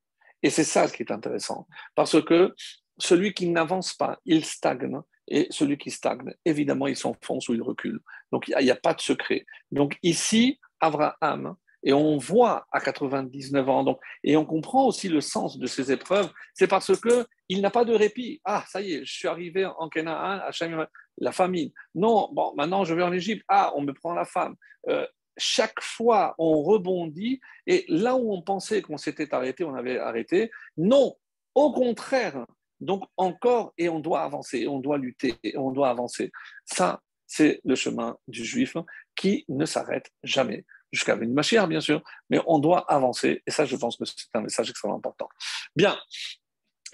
Et c'est ça qui est intéressant. Parce que celui qui n'avance pas, il stagne. Et celui qui stagne, évidemment, il s'enfonce ou il recule. Donc, il n'y a, pas de secret. Donc, ici, Abraham, et on voit à 99 ans, donc, et on comprend aussi le sens de ces épreuves, c'est parce qu'il n'a pas de répit. Ah, ça y est, je suis arrivé en Canaan, à la famine. Non, bon, maintenant je vais en Égypte. Ah, on me prend la femme. Euh, chaque fois, on rebondit, et là où on pensait qu'on s'était arrêté, on avait arrêté. Non, au contraire. Donc encore, et on doit avancer, on doit lutter, et on doit avancer. Ça, c'est le chemin du juif qui ne s'arrête jamais. Jusqu'à une machine, bien sûr, mais on doit avancer, et ça, je pense que c'est un message extrêmement important. Bien,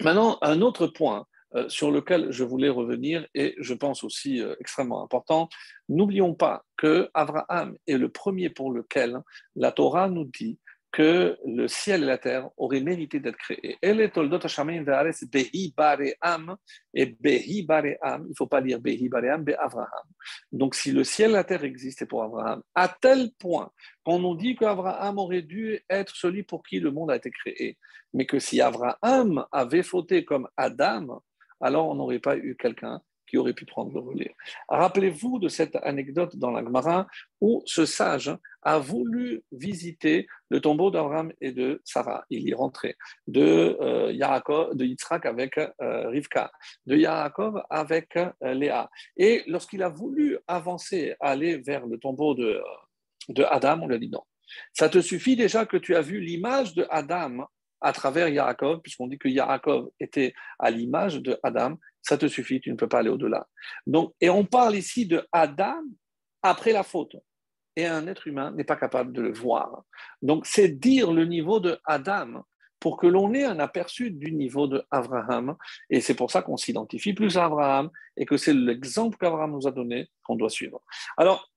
maintenant, un autre point euh, sur lequel je voulais revenir et je pense aussi euh, extrêmement important. N'oublions pas que Abraham est le premier pour lequel la Torah nous dit que le ciel et la terre auraient mérité d'être créés. Il ne faut pas dire behi baream, be Abraham. Donc si le ciel et la terre existaient pour Abraham, à tel point qu'on nous dit qu'Abraham aurait dû être celui pour qui le monde a été créé, mais que si Abraham avait fauté comme Adam, alors on n'aurait pas eu quelqu'un qui aurait pu prendre le relais. Rappelez-vous de cette anecdote dans la Gemara où ce sage a voulu visiter le tombeau d'Abraham et de Sarah. Il y rentrait. De, euh, de Yitzhak avec euh, Rivka, de Yaakov avec euh, Léa. Et lorsqu'il a voulu avancer, aller vers le tombeau de, de Adam, on lui a dit non. Ça te suffit déjà que tu as vu l'image de Adam à travers Yaakov, puisqu'on dit que Yaakov était à l'image de Adam, ça te suffit, tu ne peux pas aller au-delà. Donc, et on parle ici de Adam après la faute. Et un être humain n'est pas capable de le voir. Donc, c'est dire le niveau de Adam pour que l'on ait un aperçu du niveau de Abraham. Et c'est pour ça qu'on s'identifie plus à Abraham et que c'est l'exemple qu'Abraham nous a donné qu'on doit suivre. Alors,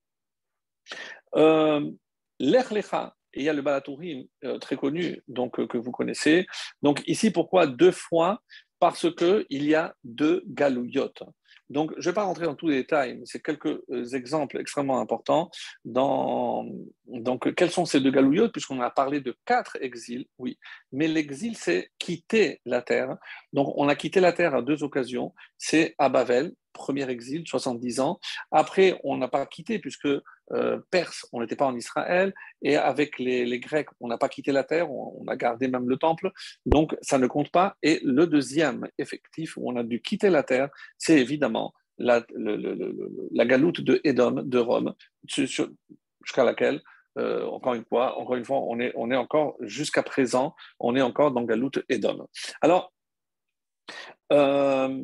euh, l'Echlecha, et il y a le Balatourim euh, très connu donc, euh, que vous connaissez. Donc ici, pourquoi deux fois? Parce qu'il y a deux galouillotes. Donc, je ne vais pas rentrer dans tous les détails, mais c'est quelques euh, exemples extrêmement importants. Donc, quels sont ces deux galouillotes Puisqu'on a parlé de quatre exils, oui. Mais l'exil, c'est quitter la terre. Donc, on a quitté la terre à deux occasions. C'est à Bavel, premier exil, 70 ans. Après, on n'a pas quitté, puisque euh, Perse, on n'était pas en Israël, et avec les, Grecs, on n'a pas quitté la terre, on, a gardé même le temple, donc ça ne compte pas. Et le deuxième effectif où on a dû quitter la terre, c'est évidemment la, galoute de Édom, de Rome, jusqu'à laquelle euh, encore une fois, encore une fois, on est, on est encore jusqu'à présent, on est encore dans Galoute Edom. Alors, euh,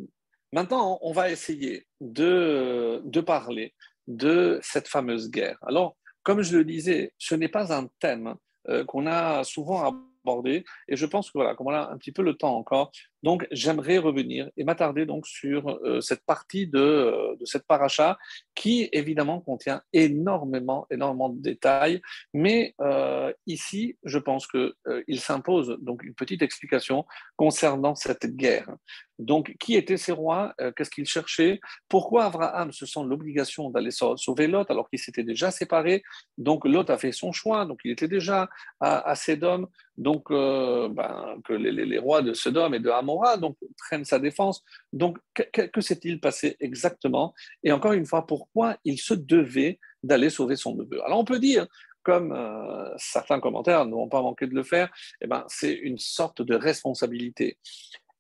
maintenant, on va essayer de, parler de cette fameuse guerre. Alors, comme je le disais, ce n'est pas un thème euh, qu'on a souvent abordé, et je pense que voilà, comme a un petit peu le temps encore, donc j'aimerais revenir et m'attarder donc sur euh, cette partie de, euh, de, cette paracha qui évidemment contient énormément, énormément de détails, mais ici, je pense qu'il s'impose donc une petite explication concernant cette guerre. Donc, qui étaient ces rois? Euh, Qu'est-ce qu'ils cherchaient? Pourquoi Abraham se sent l'obligation d'aller sauver Lot alors qu'il s'était déjà séparé Donc, Lot a fait son choix, donc il était déjà à, à Sédom, donc euh, ben, que les, rois de Sodome et de Donc, prennent sa défense. Donc, que, s'est-il passé exactement? Et encore une fois, pourquoi il se devait d'aller sauver son neveu? Alors, on peut dire comme euh, certains commentaires n'ont pas manqué de le faire, eh ben, c'est une sorte de responsabilité.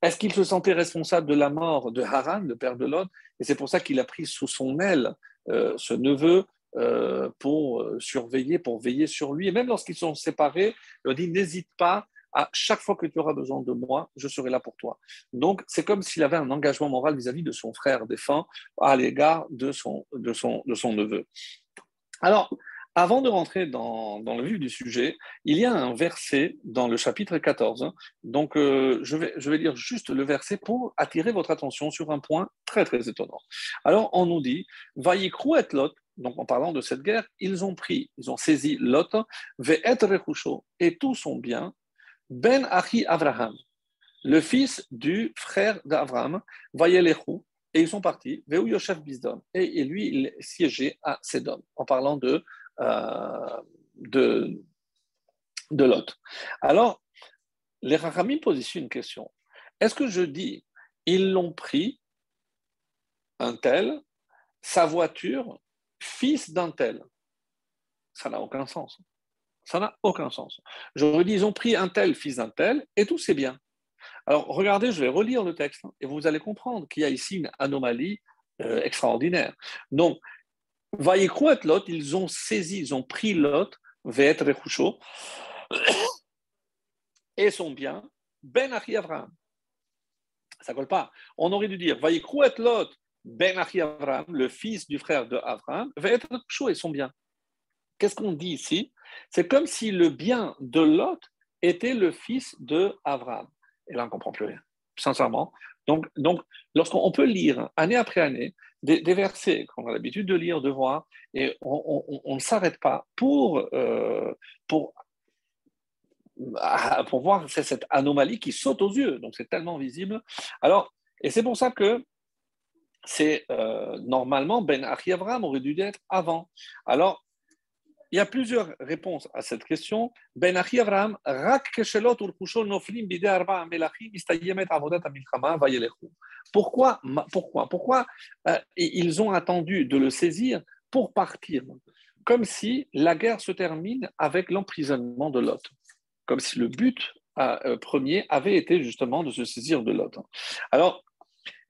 Est-ce qu'il se sentait responsable de la mort de Haran, le père de Lot? Et c'est pour ça qu'il a pris sous son aile euh, ce neveu euh, pour surveiller, pour veiller sur lui. Et même lorsqu'ils sont séparés, a dit N'hésite pas, à chaque fois que tu auras besoin de moi, je serai là pour toi. Donc, c'est comme s'il avait un engagement moral vis-à-vis de son frère défunt à l'égard de son, de, son, de son neveu. Alors, avant de rentrer dans, le vif du sujet, il y a un verset dans le chapitre 14. Donc, euh, je, vais, je vais lire juste le verset pour attirer votre attention sur un point très, très étonnant. Alors, on nous dit Vaïkrou et Lot, donc en parlant de cette guerre, ils ont pris, ils ont saisi Lot, Ve'et et tout son bien, Ben Achi Avraham, le fils du frère d'Avraham, Vayelechu, et ils sont partis, Veu Yosef Bizdom, et lui, il siégeait à Sedom, en parlant de euh, Lot. Alors, les Rachamim posent ici une question. Est-ce que je dis, ils l'ont pris, un tel, sa voiture, fils d'un tel? Ça n'a aucun sens. Ça n'a aucun sens. J'aurais dit, ils ont pris un tel, fils d'un tel, et tout c'est bien. Alors, regardez, je vais relire le texte, et vous allez comprendre qu'il y a ici une anomalie euh, extraordinaire. Donc, et Lot, ils ont saisi, ils ont pris Lot, Ve'et Rechusho, et son bien, Ben Achi Avraham. Ça colle pas. On aurait dû dire et Lot, Ben Achi Avraham, le fils du frère de Avraham, Ve'et Rechusho et son bien. Qu'est-ce qu'on dit ici? C'est comme si le bien de Lot était le fils de Avraham. Et là, on ne comprend plus rien, sincèrement. Donc, donc lorsqu'on peut lire année après année des, versets qu'on a l'habitude de lire, de voir, et on ne s'arrête pas pour, euh, pour, ah, pour voir cette anomalie qui saute aux yeux. Donc c'est tellement visible. Alors, et c'est pour ça que c'est euh, normalement Ben Achi aurait dû être avant. Alors, il y a plusieurs réponses à cette question. Ben rak keshelot urkushol noflim bide arba melachim istayemet avodat amilchama. Pourquoi, pourquoi, pourquoi euh, ils ont attendu de le saisir pour partir? Comme si la guerre se termine avec l'emprisonnement de Lot. Comme si le but euh, premier avait été justement de se saisir de Lot. Alors,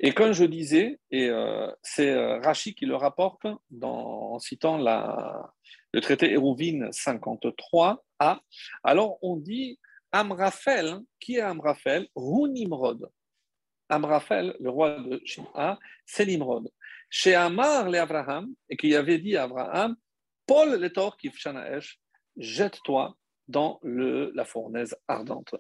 et comme je disais, et euh, c'est Rachi qui le rapporte en citant le traité Hérouvine 53a, alors on dit Amraphel, qui est Amraphel? Nimrod. Amraphel, le roi de Shim'a, c'est Nimrod. Chez Amar le Abraham, et qui avait dit à Abraham, Paul le Tor Kifshanaesh, jette-toi dans le, la fournaise ardente.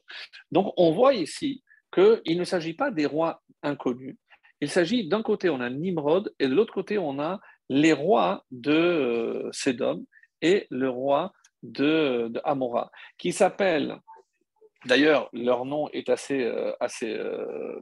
Donc on voit ici qu'il ne s'agit pas des rois inconnus. Il s'agit d'un côté, on a Nimrod, et de l'autre côté, on a les rois de euh, Sédom et le roi de, de Amora, qui s'appellent, d'ailleurs, leur nom est assez, euh, euh,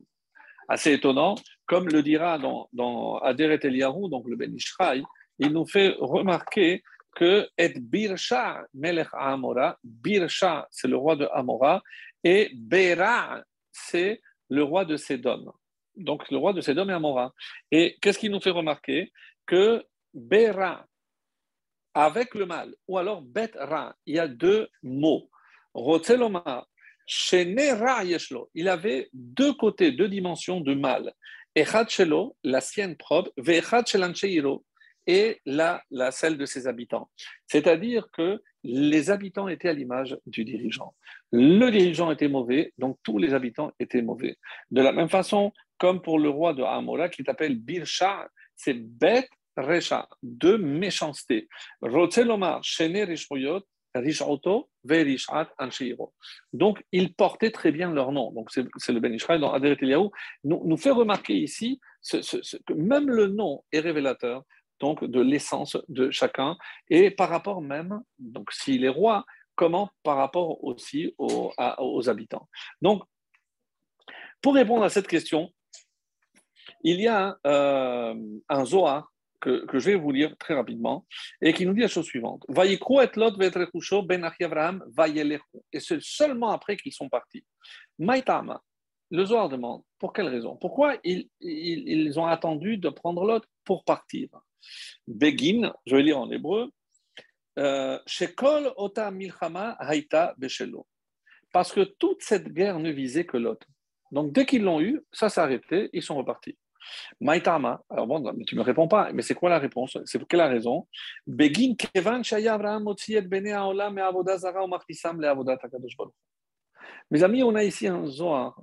étonnant, comme le dira dans, dans Aderet Eliyahu, donc le Ben Ishraï, il nous fait remarquer que et Birsha Melech Amora, Birsha c'est le roi de Amora, et Bera c'est le roi de Sédom. Donc le roi de Sédom et Amora. Et qu'est-ce qu'il nous fait remarquer Que Bera, avec le mal, ou alors bet ra, il y a deux mots. Rotzeloma, yeshlo, il avait deux côtés, deux dimensions de mal. Echad shelo, la sienne propre, ve'echad shelancheiro, et la, celle de ses habitants. C'est-à-dire que les habitants étaient à l'image du dirigeant. Le dirigeant était mauvais, donc tous les habitants étaient mauvais. De la même façon, comme pour le roi de Amora, qui s'appelle Birsha, c'est bête Recha, de méchanceté. Donc, ils portaient très bien leur nom. Donc, c'est le Ben Israël dans Aderet Eliyahu. Nous, fait remarquer ici que même le nom est révélateur donc, de l'essence de chacun et par rapport même, donc s'il est roi, comment par rapport aussi aux habitants. Donc, pour répondre à cette question, il y a euh, un Zohar que, je vais vous lire très rapidement, et qui nous dit la chose suivante. Ben et c'est seulement après qu'ils sont partis. Maïtama, le Zohar demande, pour quelle raison? Pourquoi ils, ont attendu de prendre l'autre pour partir? Begin, je vais lire en hébreu, euh, milchama. Parce que toute cette guerre ne visait que l'autre. Donc dès qu'ils l'ont eu, ça s'est arrêté, ils sont repartis. Maïtama, alors bon, mais tu ne me réponds pas, mais c'est quoi la réponse? C'est pour quelle raison? Begin kevan Mes amis, on a ici un Zohar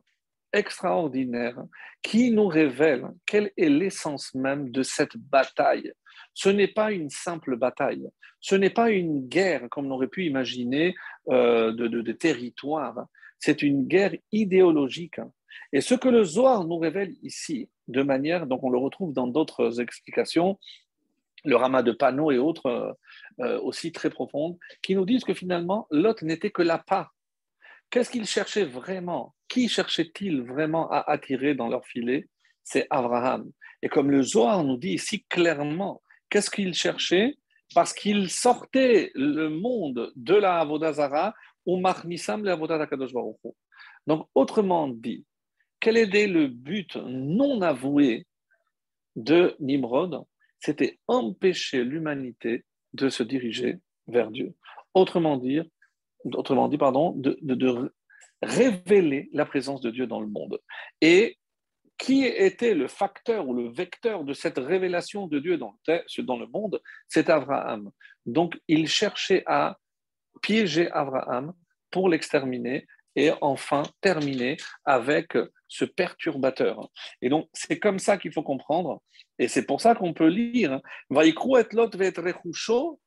extraordinaire qui nous révèle quelle est l'essence même de cette bataille. Ce n'est pas une simple bataille, ce n'est pas une guerre comme on aurait pu imaginer euh, de, territoire, c'est une guerre idéologique. Et ce que le Zohar nous révèle ici, de manière, donc on le retrouve dans d'autres explications, le Rama de Pano et autres euh, euh, aussi très profondes, qui nous disent que finalement, Lot n'était que la part. Qu'est-ce qu'il cherchait vraiment? Qui cherchait-il vraiment à attirer dans leur filet? C'est Abraham. Et comme le Zohar nous dit ici clairement, qu'est-ce qu'il cherchait? Parce qu'il sortait le monde de la Avodazara ou Mahnisam la Avodazakadosh Donc, autrement dit, quel était le but non avoué de Nimrod? C'était empêcher l'humanité de se diriger vers Dieu. Autrement dit, autrement dit pardon, de, révéler la présence de Dieu dans le monde. Et qui était le facteur ou le vecteur de cette révélation de Dieu dans le monde? C'est Abraham. Donc, il cherchait à piéger Abraham pour l'exterminer et enfin terminer avec ce perturbateur. Et donc, c'est comme ça qu'il faut comprendre, et c'est pour ça qu'on peut lire et lot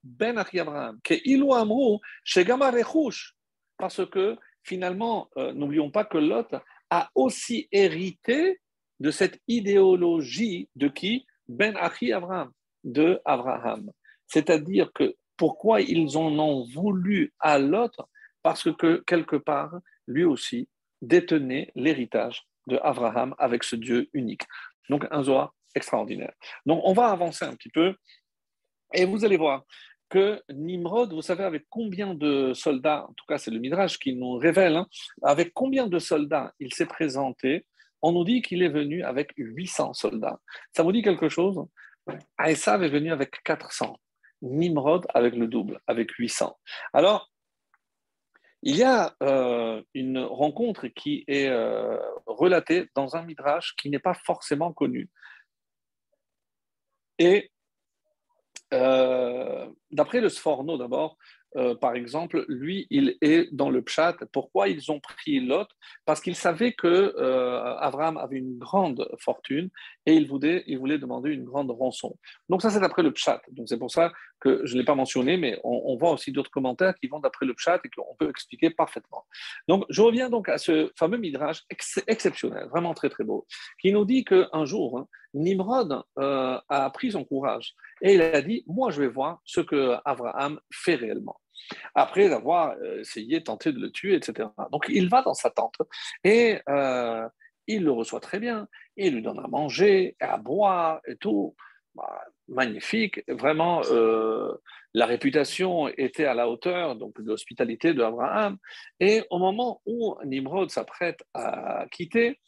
ben Abraham, que shegama parce que finalement, euh, n'oublions pas que Lot a aussi hérité de cette idéologie de qui? Ben Achi Abraham, de Abraham. C'est-à-dire que pourquoi ils en ont voulu à Lot? Parce que quelque part, lui aussi détenait l'héritage de Abraham avec ce Dieu unique. Donc un Zohar extraordinaire. Donc on va avancer un petit peu et vous allez voir que Nimrod, vous savez avec combien de soldats, en tout cas c'est le Midrash qui nous révèle, hein, avec combien de soldats il s'est présenté, on nous dit qu'il est venu avec 800 soldats. Ça vous dit quelque chose? Aesav est venu avec 400, Nimrod avec le double, avec 800. Alors, il y a euh, une rencontre qui est euh, relatée dans un midrash qui n'est pas forcément connu. Et euh, d'après le Sforno d'abord, euh, par exemple, lui, il est dans le Pshat. Pourquoi ils ont pris Lot? Parce qu'ils savaient que euh, Abraham avait une grande fortune et il voulait, demander une grande rançon. Donc ça, c'est d'après le Pshat. Donc c'est pour ça que je ne l'ai pas mentionné, mais on, voit aussi d'autres commentaires qui vont d'après le Pshat et qu'on peut expliquer parfaitement. Donc je reviens donc à ce fameux midrash exceptionnel, vraiment très très beau, qui nous dit qu'un jour, hein, Nimrod euh, a pris son courage et il a dit, moi je vais voir ce que Abraham fait réellement après avoir euh, essayé, tenté de le tuer, etc. Donc il va dans sa tente et euh, il le reçoit très bien, il lui donne à manger, à boire et tout. Bah, magnifique, vraiment, la réputation était à la hauteur donc, de l'hospitalité d'Abraham. Et au moment où Nimrod s'apprête à quitter,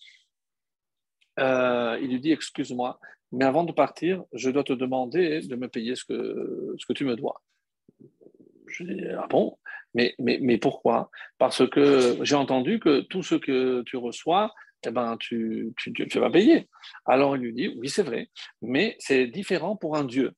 il lui dit Excuse-moi, mais avant de partir, je dois te demander de me payer ce que, ce que tu me dois. Je dis, ah bon? Mais, mais, mais pourquoi? Parce que j'ai entendu que tout ce que tu reçois, eh ben, tu, tu, tu, vas payer. Alors il lui dit, oui, c'est vrai, mais c'est différent pour un Dieu.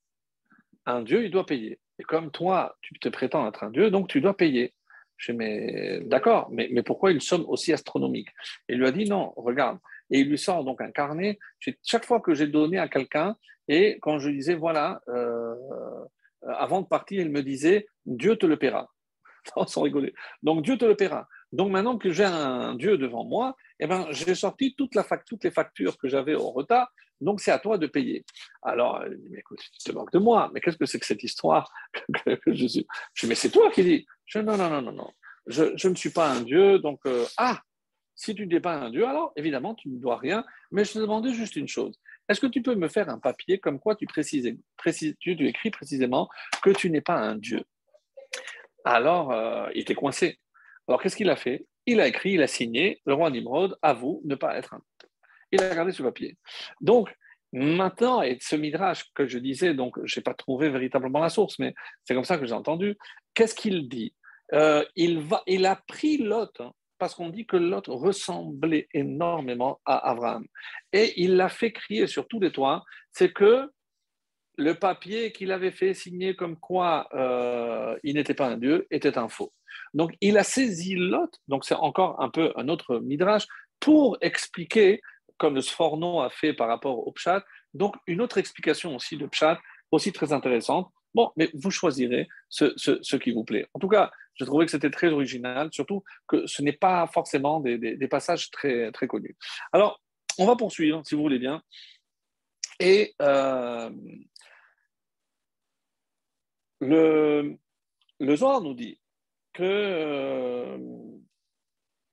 Un Dieu, il doit payer. Et comme toi, tu te prétends être un Dieu, donc tu dois payer. Je dis, mais d'accord, mais, mais pourquoi une somme aussi astronomique? Il lui a dit, non, regarde. Et il lui sort donc un carnet. Chaque fois que j'ai donné à quelqu'un, et quand je disais, voilà, euh, euh, avant de partir, il me disait Dieu te le paiera. Sans rigoler. Donc Dieu te le paiera. Donc maintenant que j'ai un Dieu devant moi, eh ben, j'ai sorti toutes les factures que j'avais au retard, donc c'est à toi de payer. Alors, il dit, mais écoute, tu te moques de moi, mais qu'est-ce que c'est que cette histoire je, suis... je dis, mais c'est toi qui dis. Je non, non, non, non, non. Je, je, ne suis pas un Dieu, donc, euh, ah, si tu n'es pas un Dieu, alors évidemment, tu ne dois rien, mais je te demandais juste une chose. Est-ce que tu peux me faire un papier comme quoi tu, précises, tu, écris précisément que tu n'es pas un Dieu? Alors, euh, il était coincé. Alors, qu'est-ce qu'il a fait? Il a écrit, il a signé, le roi Nimrod avoue ne pas être un Dieu. Il a regardé ce papier. Donc, maintenant, et ce midrash que je disais, donc je n'ai pas trouvé véritablement la source, mais c'est comme ça que j'ai entendu, qu'est-ce qu'il dit? Euh, il, va, il a pris Lot parce qu'on dit que l'autre ressemblait énormément à Abraham. Et il l'a fait crier sur tous les toits, c'est que le papier qu'il avait fait signer comme quoi euh, il n'était pas un dieu était un faux. Donc il a saisi Lot, donc c'est encore un peu un autre midrash, pour expliquer, comme le Sforno a fait par rapport au Pshat, donc une autre explication aussi de Pshat, aussi très intéressante. Bon, mais vous choisirez ce, qui vous plaît. En tout cas, je trouvais que c'était très original, surtout que ce n'est pas forcément des, passages très, connus. Alors, on va poursuivre, si vous voulez bien. Et euh, le, le nous dit que euh,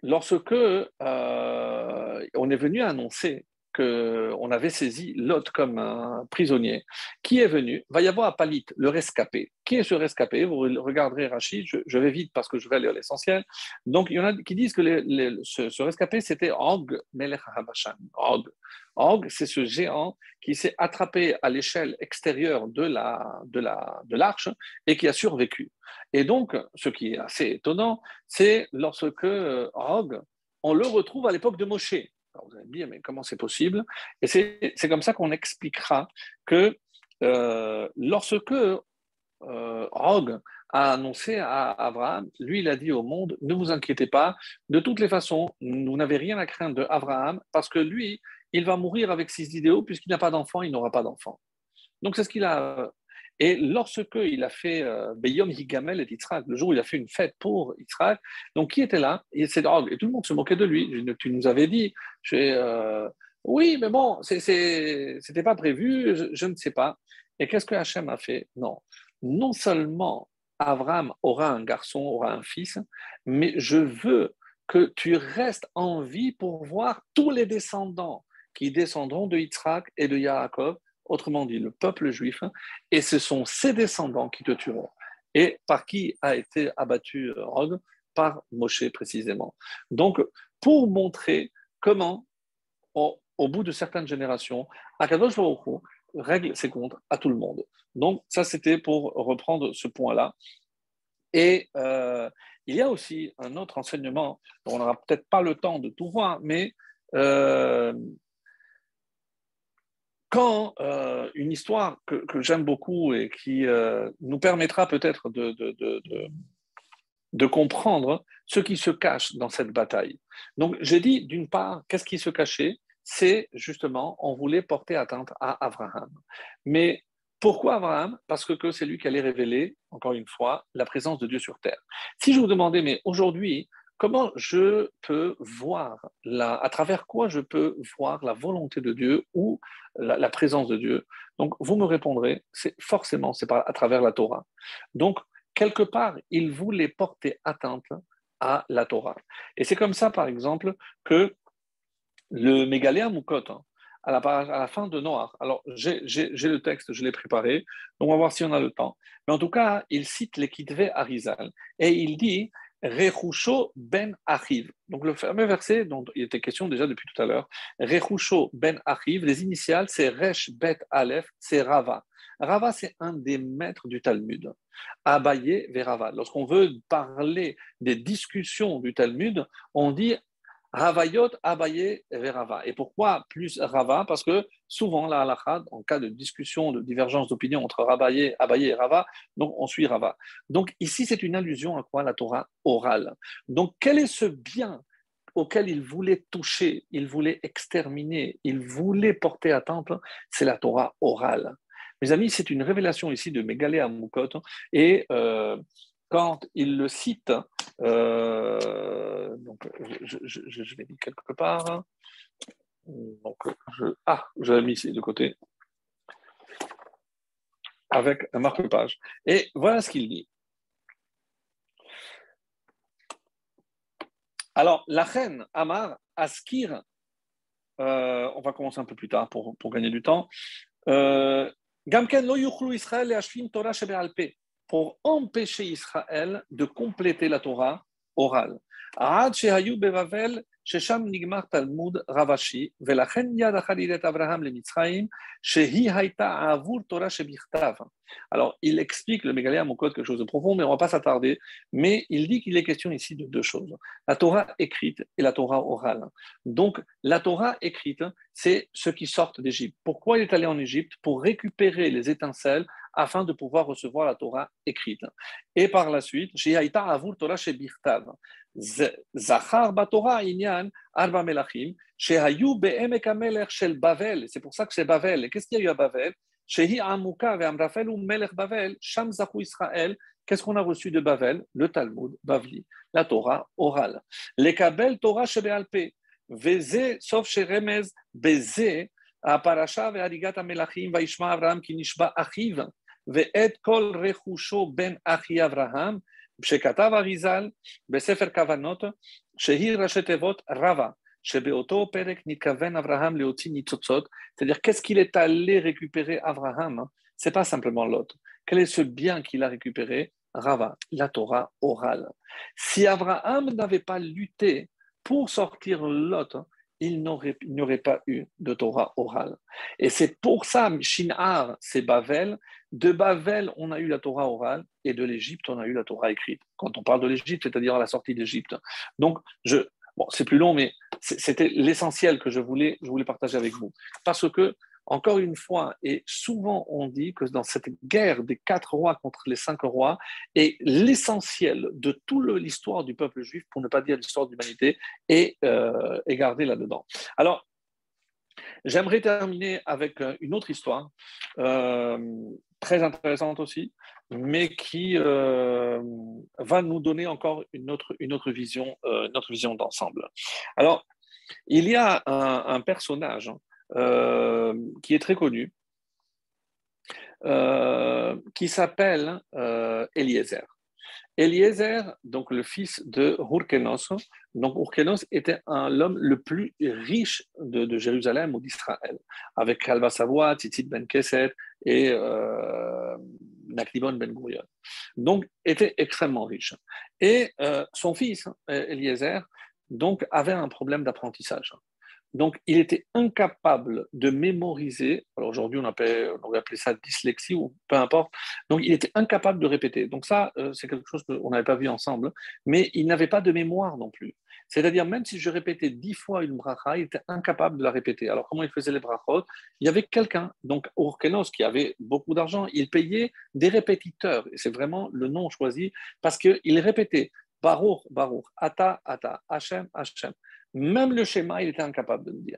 lorsque euh, on est venu annoncer qu'on avait saisi Lot comme un prisonnier, qui est venu, va y avoir à Palit, le rescapé. Qui est ce rescapé? Vous regarderez Rachid, je, vais vite parce que je vais lire l'essentiel. Donc, il y en a qui disent que ce, rescapé, c'était Og Melech Habashan. Og. Og, c'est ce géant qui s'est attrapé à l'échelle extérieure de la de la de l'arche et qui a survécu. Et donc, ce qui est assez étonnant, c'est lorsque Og, on le retrouve à l'époque de Moshe vous allez me dire, mais comment c'est possible? Et c'est comme ça qu'on expliquera que euh, lorsque euh, Og a annoncé à Abraham, lui, il a dit au monde, ne vous inquiétez pas, de toutes les façons, vous n'avez rien à craindre de Abraham, parce que lui, il va mourir avec ses idéaux, puisqu'il n'a pas d'enfant, il n'aura pas d'enfant. Donc c'est ce qu'il a et lorsque il a fait euh, Beyom Higamel et Yitzhak, le jour où il a fait une fête pour Yitzhak, donc qui était là? C'est, et tout le monde se moquait de lui. Tu nous avais dit, euh, oui, mais bon, c'était pas prévu, je, ne sais pas. Et qu'est-ce que Hachem a fait? Non. Non seulement Abraham aura un garçon, aura un fils, mais je veux que tu restes en vie pour voir tous les descendants qui descendront de Yitzhak et de Yaakov autrement dit le peuple juif, et ce sont ses descendants qui te tueront. Et par qui a été abattu Rog Par Moshe précisément. Donc, pour montrer comment, au, bout de certaines générations, Akadosh Baruch règle ses comptes à tout le monde. Donc, ça, c'était pour reprendre ce point-là. Et euh, il y a aussi un autre enseignement, on n'aura peut-être pas le temps de tout voir, mais euh, quand euh, une histoire que, j'aime beaucoup et qui euh, nous permettra peut-être de, de, comprendre ce qui se cache dans cette bataille. Donc j'ai dit, d'une part, qu'est-ce qui se cachait? C'est justement, on voulait porter atteinte à Abraham. Mais pourquoi Abraham? Parce que c'est lui qui allait révéler, encore une fois, la présence de Dieu sur terre. Si je vous demandais, mais aujourd'hui, comment je peux voir, la, à travers quoi je peux voir la volonté de Dieu ou la, présence de Dieu? Donc, vous me répondrez, c'est forcément, c'est à travers la Torah. Donc, quelque part, il voulait porter atteinte à la Torah. Et c'est comme ça, par exemple, que le Mégaléa Moukot, hein, à la, fin de Noir, alors j'ai le texte, je l'ai préparé, donc on va voir si on a le temps. Mais en tout cas, il cite les Kitve Arizal et il dit Rechusho ben Achiv. Donc le fameux verset dont il était question déjà depuis tout à l'heure, Rechusho ben Achiv, les initiales c'est Resh Bet Aleph, c'est Rava. Rava c'est un des maîtres du Talmud. Abaye Verava. Lorsqu'on veut parler des discussions du Talmud, on dit Ravayot, Abaye, Verava. Et pourquoi plus Rava? Parce que souvent, la halakha, en cas de discussion, de divergence d'opinion entre Abaye, Abaye et Rava, on suit Rava. Donc ici, c'est une allusion à quoi La Torah orale? Donc quel est ce bien auquel il voulait toucher, il voulait exterminer, il voulait porter atteinte? C'est la Torah orale. Mes amis, c'est une révélation ici de Megalé Amukot. Et euh, quand il le cite, euh, je, l'ai mis quelque part. Donc, ah, je l'ai mis ici de côté avec un marque-page. Et voilà ce qu'il dit. Alors, la reine Amar Askir, euh, on va commencer un peu plus tard pour, pour gagner du temps. Euh, pour empêcher Israël de compléter la Torah orale. Alors, il explique, le Mégaléa mon code quelque chose de profond, mais on ne va pas s'attarder. Mais il dit qu'il est question ici de deux choses la Torah écrite et la Torah orale. Donc, la Torah écrite, c'est ceux qui sortent d'Égypte. Pourquoi il est allé en Égypte? Pour récupérer les étincelles afin de pouvoir recevoir la Torah écrite. Et par la suite, Torah Zachar Batora Inyan Arba Melachim, Shehayu Be'emek Amelech Shel Bavel. C'est pour ça que c'est Bavel. Et qu'est-ce qu'il y a eu à Bavel? Shehi Amuka Ve'amrafel ou Melech Bavel, Sham Zachu Israël. Qu'est-ce qu'on a reçu de Bavel? Le Talmud, Bavli, la Torah orale. Les Kabel Torah Shebealpe, Veze, sauf chez Remez, Beze, Aparacha Ve'arigat Amelachim, Vaishma Avram, Kinishba Achiv, Ve'et Kol Rechusho Ben Achi Avraham שכתב אריזל בספר כוונות, שהיא ראשי תיבות רבה, שבאותו פרק נתכוון אברהם להוציא ניצוצות, c'est-à-dire qu'est-ce qu'il est allé récupérer Abraham, c'est pas simplement l'autre. Quel est ce bien qu'il a récupéré Rava, la Torah orale. Si Abraham n'avait pas lutté pour sortir Lot, il n'y aurait pas eu de Torah orale. Et c'est pour ça, Shinar, c'est Bavel. de Bavel, on a eu la Torah orale, et de l'Égypte, on a eu la Torah écrite. Quand on parle de l'Égypte, c'est-à-dire à la sortie d'Égypte. Donc, c'est plus long, mais c'était l'essentiel que je voulais, partager avec vous. Parce que encore une fois, et souvent on dit que dans cette guerre des quatre rois contre les cinq rois est l'essentiel de toute l'histoire du peuple juif, pour ne pas dire l'histoire de l'humanité, est, euh, gardé là-dedans. Alors, j'aimerais terminer avec euh, une autre histoire, euh, très intéressante aussi, mais qui va nous donner encore une autre, une autre vision, notre vision d'ensemble. Alors, il y a un, personnage euh, qui est très connu, euh, qui s'appelle euh, Eliezer. Eliezer, donc le fils de Hurkenos, donc était l'homme le plus riche de, Jérusalem ou d'Israël, avec Kalva Savoie, Tzitzit ben Keset et euh, ben Gurion. Donc était extrêmement riche. Et son fils, Eliezer, donc avait un problème d'apprentissage. Donc, il était incapable de mémoriser. Alors aujourd'hui, on, on aurait appelé ça dyslexie ou peu importe. Donc, il était incapable de répéter. Donc ça, euh, c'est quelque chose qu'on n'avait pas vu ensemble. Mais il n'avait pas de mémoire non plus. C'est-à-dire, même si je répétais dix fois une bracha, il était incapable de la répéter. Alors, comment il faisait les brachot? Il y avait quelqu'un, donc Urkenos, qui avait beaucoup d'argent. Il payait des répétiteurs. Et c'est vraiment le nom choisi parce qu'il répétait Baruch, Baruch, Ata, Ata, Hashem, Hashem. Même le schéma, il était incapable de le dire.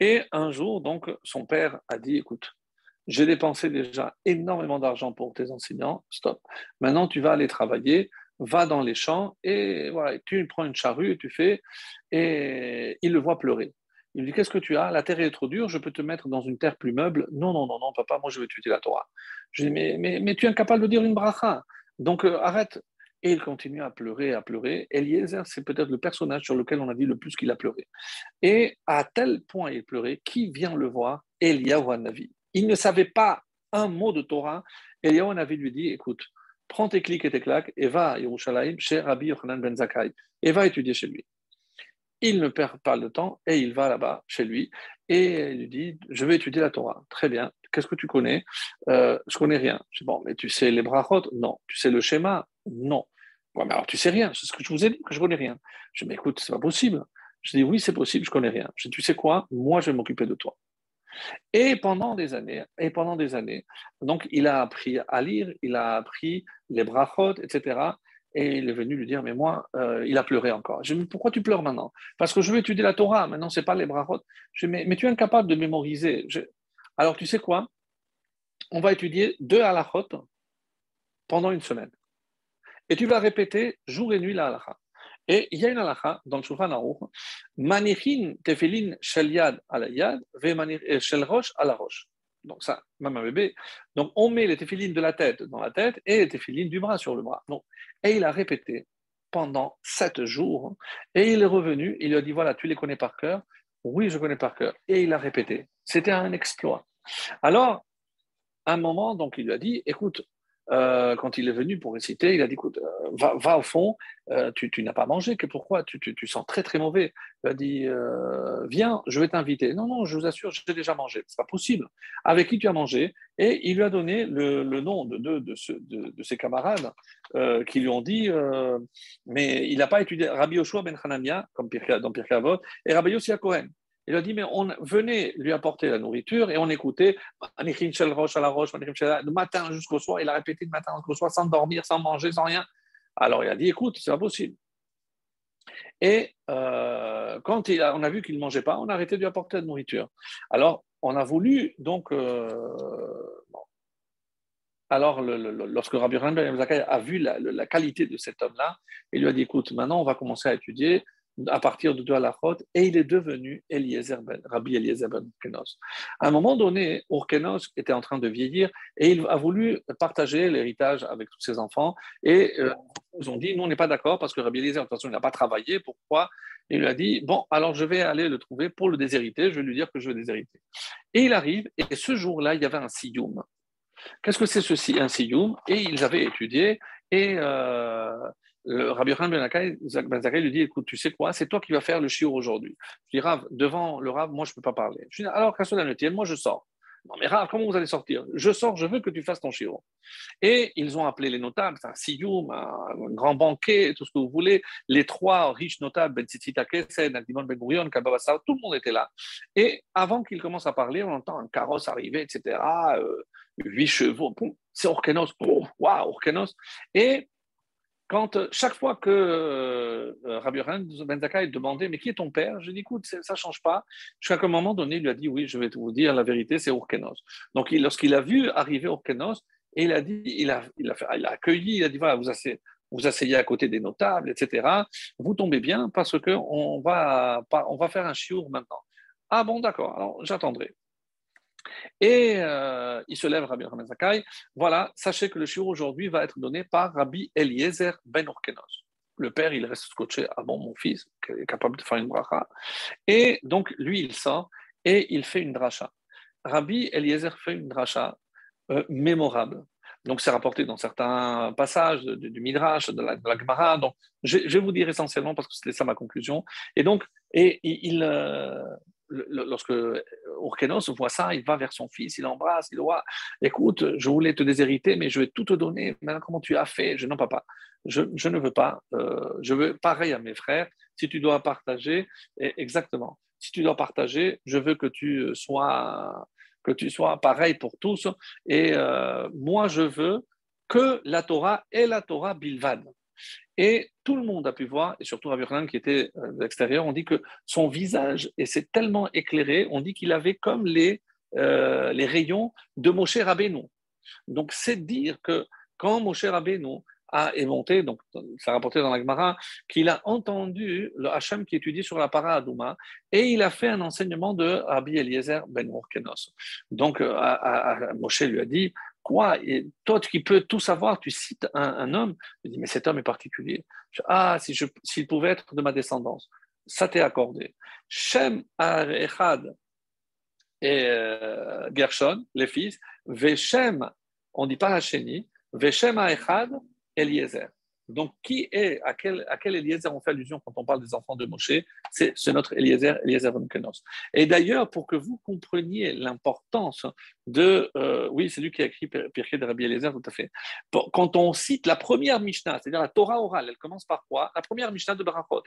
Et un jour, donc, son père a dit, écoute, j'ai dépensé déjà énormément d'argent pour tes enseignants, stop. Maintenant, tu vas aller travailler, va dans les champs et voilà, tu prends une charrue et tu fais. Et il le voit pleurer. Il lui dit Qu'est-ce que tu as? La terre est trop dure, je peux te mettre dans une terre plus meuble. Non, non, non, non, papa, moi je vais étudier la Torah. Je dis Mais, mais, mais tu es incapable de dire une bracha. Donc euh, arrête, et il continue à pleurer, à pleurer. Eliezer, c'est peut-être le personnage sur lequel on a dit le plus qu'il a pleuré. Et à tel point il pleurait, qui vient le voir? Eliyahu. Il ne savait pas un mot de Torah. Eliyahu lui dit Écoute, prends tes clics et tes claques et va à Yerushalayim chez Rabbi Yochanan ben Zakkai et va étudier chez lui. Il ne perd pas le temps et il va là-bas chez lui et il lui dit Je vais étudier la Torah. Très bien. Qu'est-ce que tu connais? Euh, Je connais rien. Je dis, bon, mais tu sais les brachot? Non. Tu sais le schéma? Non. Ouais, mais alors tu sais rien, c'est ce que je vous ai dit, que je connais rien. Je dis, mais écoute, c'est pas possible. Je dis, oui, c'est possible, je connais rien. Je dis, tu sais quoi, moi, je vais m'occuper de toi. Et pendant des années, et pendant des années, donc il a appris à lire, il a appris les brachot, etc. Et il est venu lui dire, mais moi, euh, il a pleuré encore. Je lui ai pourquoi tu pleures maintenant? Parce que je veux étudier la Torah, maintenant, ce n'est pas les brachot. Je lui mais, tu es incapable de mémoriser. Alors, tu sais quoi? On va étudier deux halachot pendant une semaine. Et tu vas répéter jour et nuit la halakha. Et il y a une halakha dans le Shulchan Aruch, manichin tefilin shel yad ala yad, ve shel roche à la roche. Donc ça, même un bébé. Donc on met les téfilines de la tête dans la tête et les téfilines du bras sur le bras. Donc, et il a répété pendant sept jours. Et il est revenu, il lui a dit, voilà, tu les connais par cœur. Oui, je connais par cœur. Et il a répété. C'était un exploit. Alors, à un moment, donc, il lui a dit, écoute, euh, quand il est venu pour réciter, il a dit écoute, euh, va, au fond, euh, tu, n'as pas mangé, que pourquoi? Tu, sens très très mauvais. Il a dit viens, je vais t'inviter. Non, non, je vous assure, j'ai déjà mangé. C'est pas possible. Avec qui tu as mangé? Et il lui a donné le, nom de deux de, ses camarades qui lui ont dit mais il n'a pas étudié Rabbi Yoshua ben Hanania, comme dans et Rabbi Yossi Cohen. Il a dit, mais on venait lui apporter la nourriture et on écoutait le matin jusqu'au soir. Il a répété le matin jusqu'au soir sans dormir, sans manger, sans rien. Alors il a dit, écoute, c'est pas possible. Et euh, quand il a, on a vu qu'il ne mangeait pas, on a arrêté de lui apporter la nourriture. Alors on a voulu, donc, euh, alors lorsque Rabbi Ben a vu la, la qualité de cet homme-là, il lui a dit, écoute, maintenant on va commencer à étudier à partir de deux Alachot, et il est devenu Eliezer ben, Rabbi Eliezer ben Urkenos. À un moment donné, Urkenos était en train de vieillir et il a voulu partager l'héritage avec tous ses enfants. Et euh, ils ont dit, nous, on n'est pas d'accord parce que Rabbi Eliezer, de toute façon, il n'a pas travaillé. Pourquoi? Il lui a dit, bon, alors je vais aller le trouver pour le déshériter, je vais lui dire que je veux déshériter. Et il arrive, et ce jour-là, il y avait un siyum. Qu'est-ce que c'est ceci, un siyum Et ils avaient étudié, et euh, le Rabbi Yochanan Ben Zakkai lui dit Écoute, tu sais quoi, c'est toi qui vas faire le shiur aujourd'hui. Je dis devant le Rav, moi je ne peux pas parler. Je dis Alors, tienne, moi je sors. Non, mais Rav, comment vous allez sortir? Je sors, je veux que tu fasses ton shiur. Et ils ont appelé les notables, un siyum, un, grand banquet, tout ce que vous voulez. Les trois riches notables, Ben Tzitzit Akesen, Adimon Ben Gurion, Kababasa, tout le monde était là. Et avant qu'ils commencent à parler, on entend un carrosse arriver, etc. Euh, huit chevaux, c'est Orkenos, waouh, Orkenos. Et quand euh, chaque fois que euh, Rabbi Ben Zakkai demandait mais qui est ton père, je dis écoute ça change pas. Jusqu'à un moment donné, il lui a dit oui, je vais vous dire la vérité, c'est Urkenos. Donc lorsqu'il a vu arriver Urkenos, il a dit, il a, il a, il a accueilli, il a dit voilà, vous asseyez, vous asseyez à côté des notables, etc. Vous tombez bien parce que on va, on va faire un chiour maintenant. Ah bon, d'accord, alors j'attendrai. Et euh, il se lève, Rabbi Yochanan Zakai. Voilà, sachez que le shiur aujourd'hui va être donné par Rabbi Eliezer ben Orkenos. Le père, il reste scotché. Ah bon, mon fils, qui est capable de faire une bracha. Et donc, lui, il sort et il fait une dracha. Rabbi Eliezer fait une dracha euh, mémorable. Donc, c'est rapporté dans certains passages du, Midrash, de la, Gemara. Donc, je, vais vous dire essentiellement parce que c'était ça ma conclusion. Et donc, et, il, euh, lorsque Urkenos voit ça, il va vers son fils, il l'embrasse, il voit Écoute, je voulais te déshériter, mais je vais tout te donner. Maintenant, comment tu as fait? Je non, papa, je, je ne veux pas. Euh, je veux pareil à mes frères. Si tu dois partager, exactement. Si tu dois partager, je veux que tu sois que tu sois pareil pour tous. Et euh, moi, je veux que la Torah est la Torah bilvad. Et tout le monde a pu voir, et surtout Rabbi qui était euh, de l'extérieur, on dit que son visage, et tellement éclairé, on dit qu'il avait comme les, euh, les rayons de Moshe Rabbeinu. Donc c'est dire que quand Moshe Rabbeinu a monté, donc ça rapporté dans la Gemara, qu'il a entendu le Hachem qui étudie sur la para Adouma, et il a fait un enseignement de Rabbi Eliezer ben Morkenos. Donc à, Moshe lui a dit, Quoi? Et Toi qui peux tout savoir, tu cites un, homme. Je dis, mais cet homme est particulier. ah, s'il si s'il pouvait être de ma descendance, ça t'est accordé. Shem Echad et euh, Gershon, les fils, Veshem, on ne dit pas Hacheni, Veshem Echad, Eliezer. Donc, qui est, à quel, Eliezer on fait allusion quand on parle des enfants de Moshe? C'est notre Eliezer, Eliezer von Kenos. Et d'ailleurs, pour que vous compreniez l'importance de. Euh, oui, c'est lui qui a écrit Pirkei de Rabbi Eliezer, tout à fait. Quand on cite la première Mishnah, c'est-à-dire la Torah orale, elle commence par quoi? La première Mishnah de Barachot.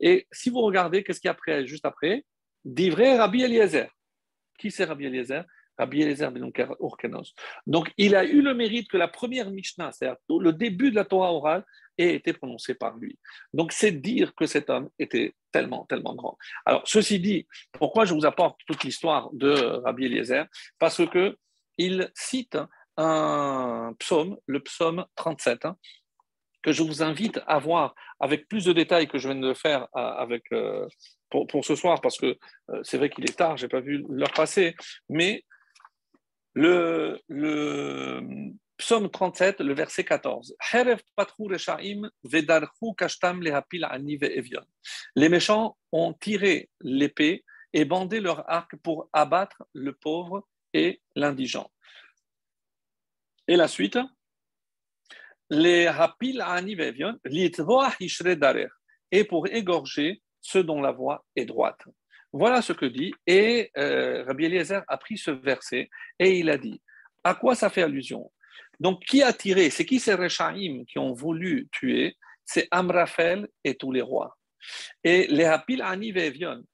Et si vous regardez, qu'est-ce qu'il y a après, juste après? Divrei Rabbi Eliezer. Qui c'est Rabbi Eliezer? Rabbi Eliezer ben Urkenos. Donc, il a eu le mérite que la première Mishnah, c'est-à-dire le début de la Torah orale, ait été prononcée par lui. Donc, c'est dire que cet homme était tellement, tellement grand. Alors, ceci dit, pourquoi je vous apporte toute l'histoire de Rabbi Eliezer? Parce que il cite un psaume, le psaume 37, hein, que je vous invite à voir avec plus de détails que je viens de faire euh, avec, euh, pour, pour, ce soir, parce que euh, c'est vrai qu'il est tard, je n'ai pas vu l'heure passer, mais le, le psaume 37, le verset 14. Les méchants ont tiré l'épée et bandé leur arc pour abattre le pauvre et l'indigent. Et la suite les rapil et pour égorger ceux dont la voix est droite. Voilà ce que dit. Et euh, Rabbi Eliezer a pris ce verset et il a dit à quoi ça fait allusion? Donc, qui a tiré C'est qui ces Rechaim qui ont voulu tuer? C'est Amraphel et tous les rois. Et les Hapil Ani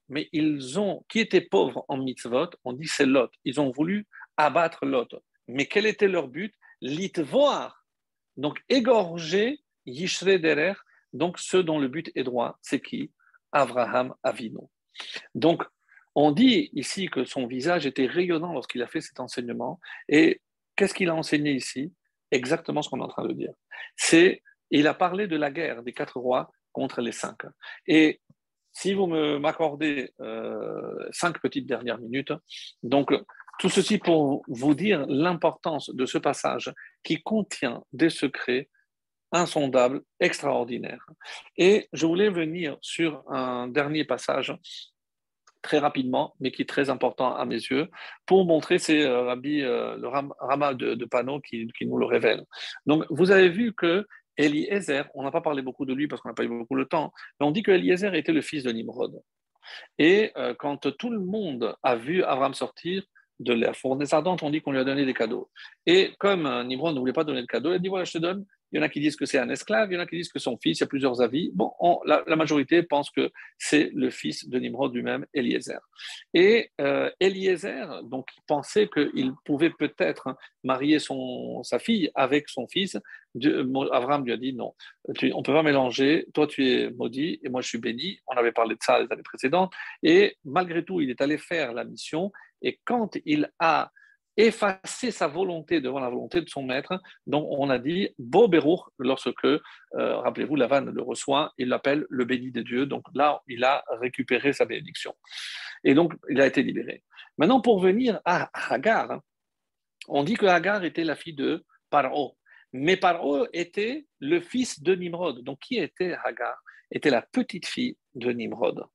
mais ils ont, qui étaient pauvres en mitzvot, on dit c'est Lot. Ils ont voulu abattre Lot. Mais quel était leur but? L'itvoar. Donc, égorger Yishre Derer, donc ceux dont le but est droit, c'est qui? Abraham Avino. Donc, on dit ici que son visage était rayonnant lorsqu'il a fait cet enseignement. Et qu'est-ce qu'il a enseigné ici? Exactement ce qu'on est en train de dire. C'est, il a parlé de la guerre des quatre rois contre les cinq. Et si vous m'accordez euh, cinq petites dernières minutes, donc tout ceci pour vous dire l'importance de ce passage qui contient des secrets insondables, extraordinaires. Et je voulais venir sur un dernier passage très rapidement, mais qui est très important à mes yeux, pour montrer, c'est euh, euh, le Rama de, de Pano qui, nous le révèle. Donc, vous avez vu que Eliezer, on n'a pas parlé beaucoup de lui parce qu'on n'a pas eu beaucoup de temps, mais on dit que Eliezer était le fils de Nimrod. Et euh, quand tout le monde a vu Abraham sortir de la fournaise ardente, on dit qu'on lui a donné des cadeaux. Et comme Nimrod ne voulait pas donner de cadeau, il dit voilà, je te donne il y en a qui disent que c'est un esclave, il y en a qui disent que son fils, il y a plusieurs avis. Bon, la, majorité pense que c'est le fils de Nimrod lui-même, Eliezer. Et euh, Eliezer, donc, pensait qu'il pouvait peut-être marier son, sa fille avec son fils. Dieu, Abraham lui a dit non, on ne peut pas mélanger, toi tu es maudit et moi je suis béni. On avait parlé de ça les années précédentes. Et malgré tout, il est allé faire la mission. Et quand il a effacer sa volonté devant la volonté de son maître. Donc, on a dit Beau lorsque, euh, rappelez-vous, Lavan le reçoit, il l'appelle le béni de Dieu. Donc là, il a récupéré sa bénédiction. Et donc, il a été libéré. Maintenant, pour venir à Hagar, on dit que Hagar était la fille de Paro. Mais Paro était le fils de Nimrod. Donc, qui était Hagar? Était la petite fille de Nimrod.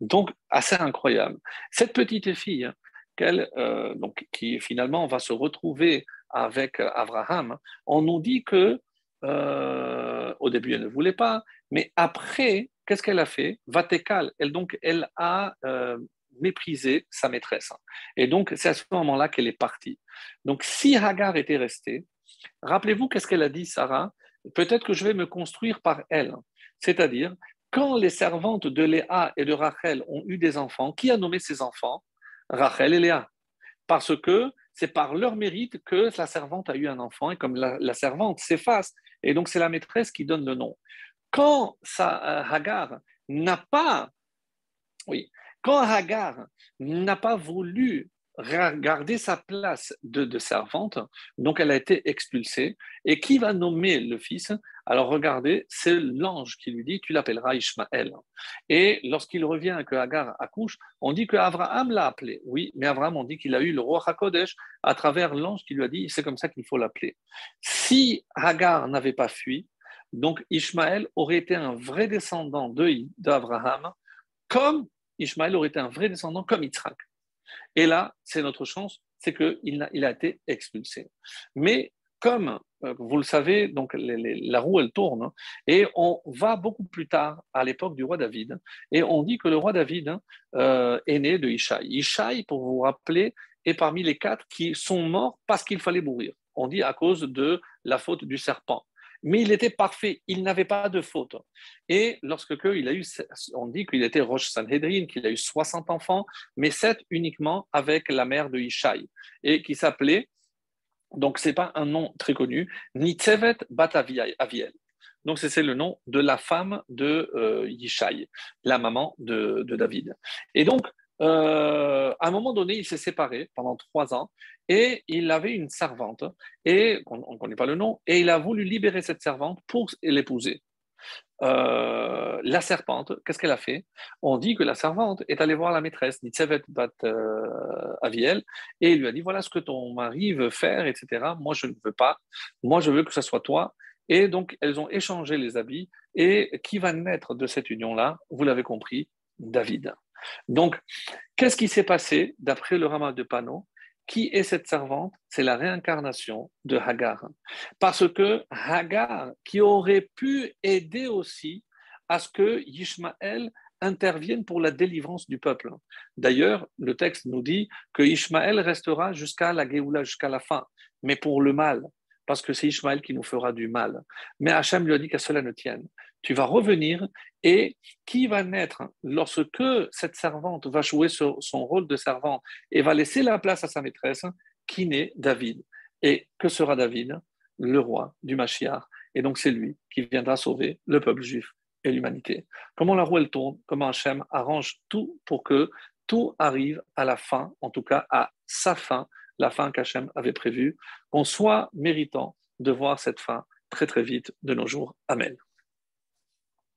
Donc, assez incroyable. Cette petite fille, euh, donc, qui finalement va se retrouver avec Abraham, on nous dit que euh, au début elle ne voulait pas, mais après, qu'est-ce qu'elle a fait? Vatécal, elle donc elle a euh, méprisé sa maîtresse, et donc c'est à ce moment-là qu'elle est partie. Donc si Hagar était restée, rappelez-vous qu'est-ce qu'elle a dit Sarah? Peut-être que je vais me construire par elle, c'est-à-dire quand les servantes de Léa et de Rachel ont eu des enfants, qui a nommé ces enfants? Rachel et Léa. Parce que c'est par leur mérite que la servante a eu un enfant, et comme la, servante s'efface, et donc c'est la maîtresse qui donne le nom. Quand ça, euh, Hagar n'a pas, oui, quand Hagar n'a pas voulu garder sa place de, servante, donc elle a été expulsée. Et qui va nommer le fils? Alors regardez, c'est l'ange qui lui dit Tu l'appelleras Ishmaël. Et lorsqu'il revient que Hagar accouche, on dit que Abraham l'a appelé. Oui, mais Abraham, on dit qu'il a eu le roi Hakodesh à travers l'ange qui lui a dit C'est comme ça qu'il faut l'appeler. Si Hagar n'avait pas fui, donc Ishmaël aurait été un vrai descendant d'Abraham, comme Ishmaël aurait été un vrai descendant comme Yitzhak. Et là, c'est notre chance, c'est qu'il a, il a été expulsé. Mais comme euh, vous le savez, donc la roue elle tourne et on va beaucoup plus tard à l'époque du roi David et on dit que le roi David euh, est né de Ishaï. Ishaï, pour vous rappeler, est parmi les quatre qui sont morts parce qu'il fallait mourir. On dit à cause de la faute du serpent mais il était parfait, il n'avait pas de faute. Et lorsque a eu, on dit qu'il était Roche Sanhedrin, qu'il a eu 60 enfants, mais 7 uniquement avec la mère de Ishaï, et qui s'appelait, donc c'est pas un nom très connu, Nitzevet Bat Aviel. Donc c'est le nom de la femme de euh, Yishai, la maman de, de David. Et donc, euh, à un moment donné, il s'est séparé pendant trois ans et il avait une servante, et on ne connaît pas le nom, et il a voulu libérer cette servante pour l'épouser. Euh, la serpente, qu'est-ce qu'elle a fait? On dit que la servante est allée voir la maîtresse, Nitzevet Bat euh, Aviel, et lui a dit voilà ce que ton mari veut faire, etc. Moi, je ne veux pas. Moi, je veux que ce soit toi. Et donc, elles ont échangé les habits. Et qui va naître de cette union-là? Vous l'avez compris, David. Donc, qu'est-ce qui s'est passé d'après le ramas de Pano? Qui est cette servante? C'est la réincarnation de Hagar. Parce que Hagar, qui aurait pu aider aussi à ce que Ishmaël intervienne pour la délivrance du peuple. D'ailleurs, le texte nous dit que Ishmaël restera jusqu'à la Géoula, jusqu'à la fin, mais pour le mal, parce que c'est Ishmaël qui nous fera du mal. Mais Hachem lui a dit qu'à cela ne tienne. Tu vas revenir et qui va naître lorsque cette servante va jouer son rôle de servante et va laisser la place à sa maîtresse, qui naît David. Et que sera David Le roi du Mashiach? Et donc c'est lui qui viendra sauver le peuple juif et l'humanité. Comment la roue elle tourne, comment Hachem arrange tout pour que tout arrive à la fin, en tout cas à sa fin, la fin qu'Hachem avait prévue, qu'on soit méritant de voir cette fin très très vite de nos jours. Amen.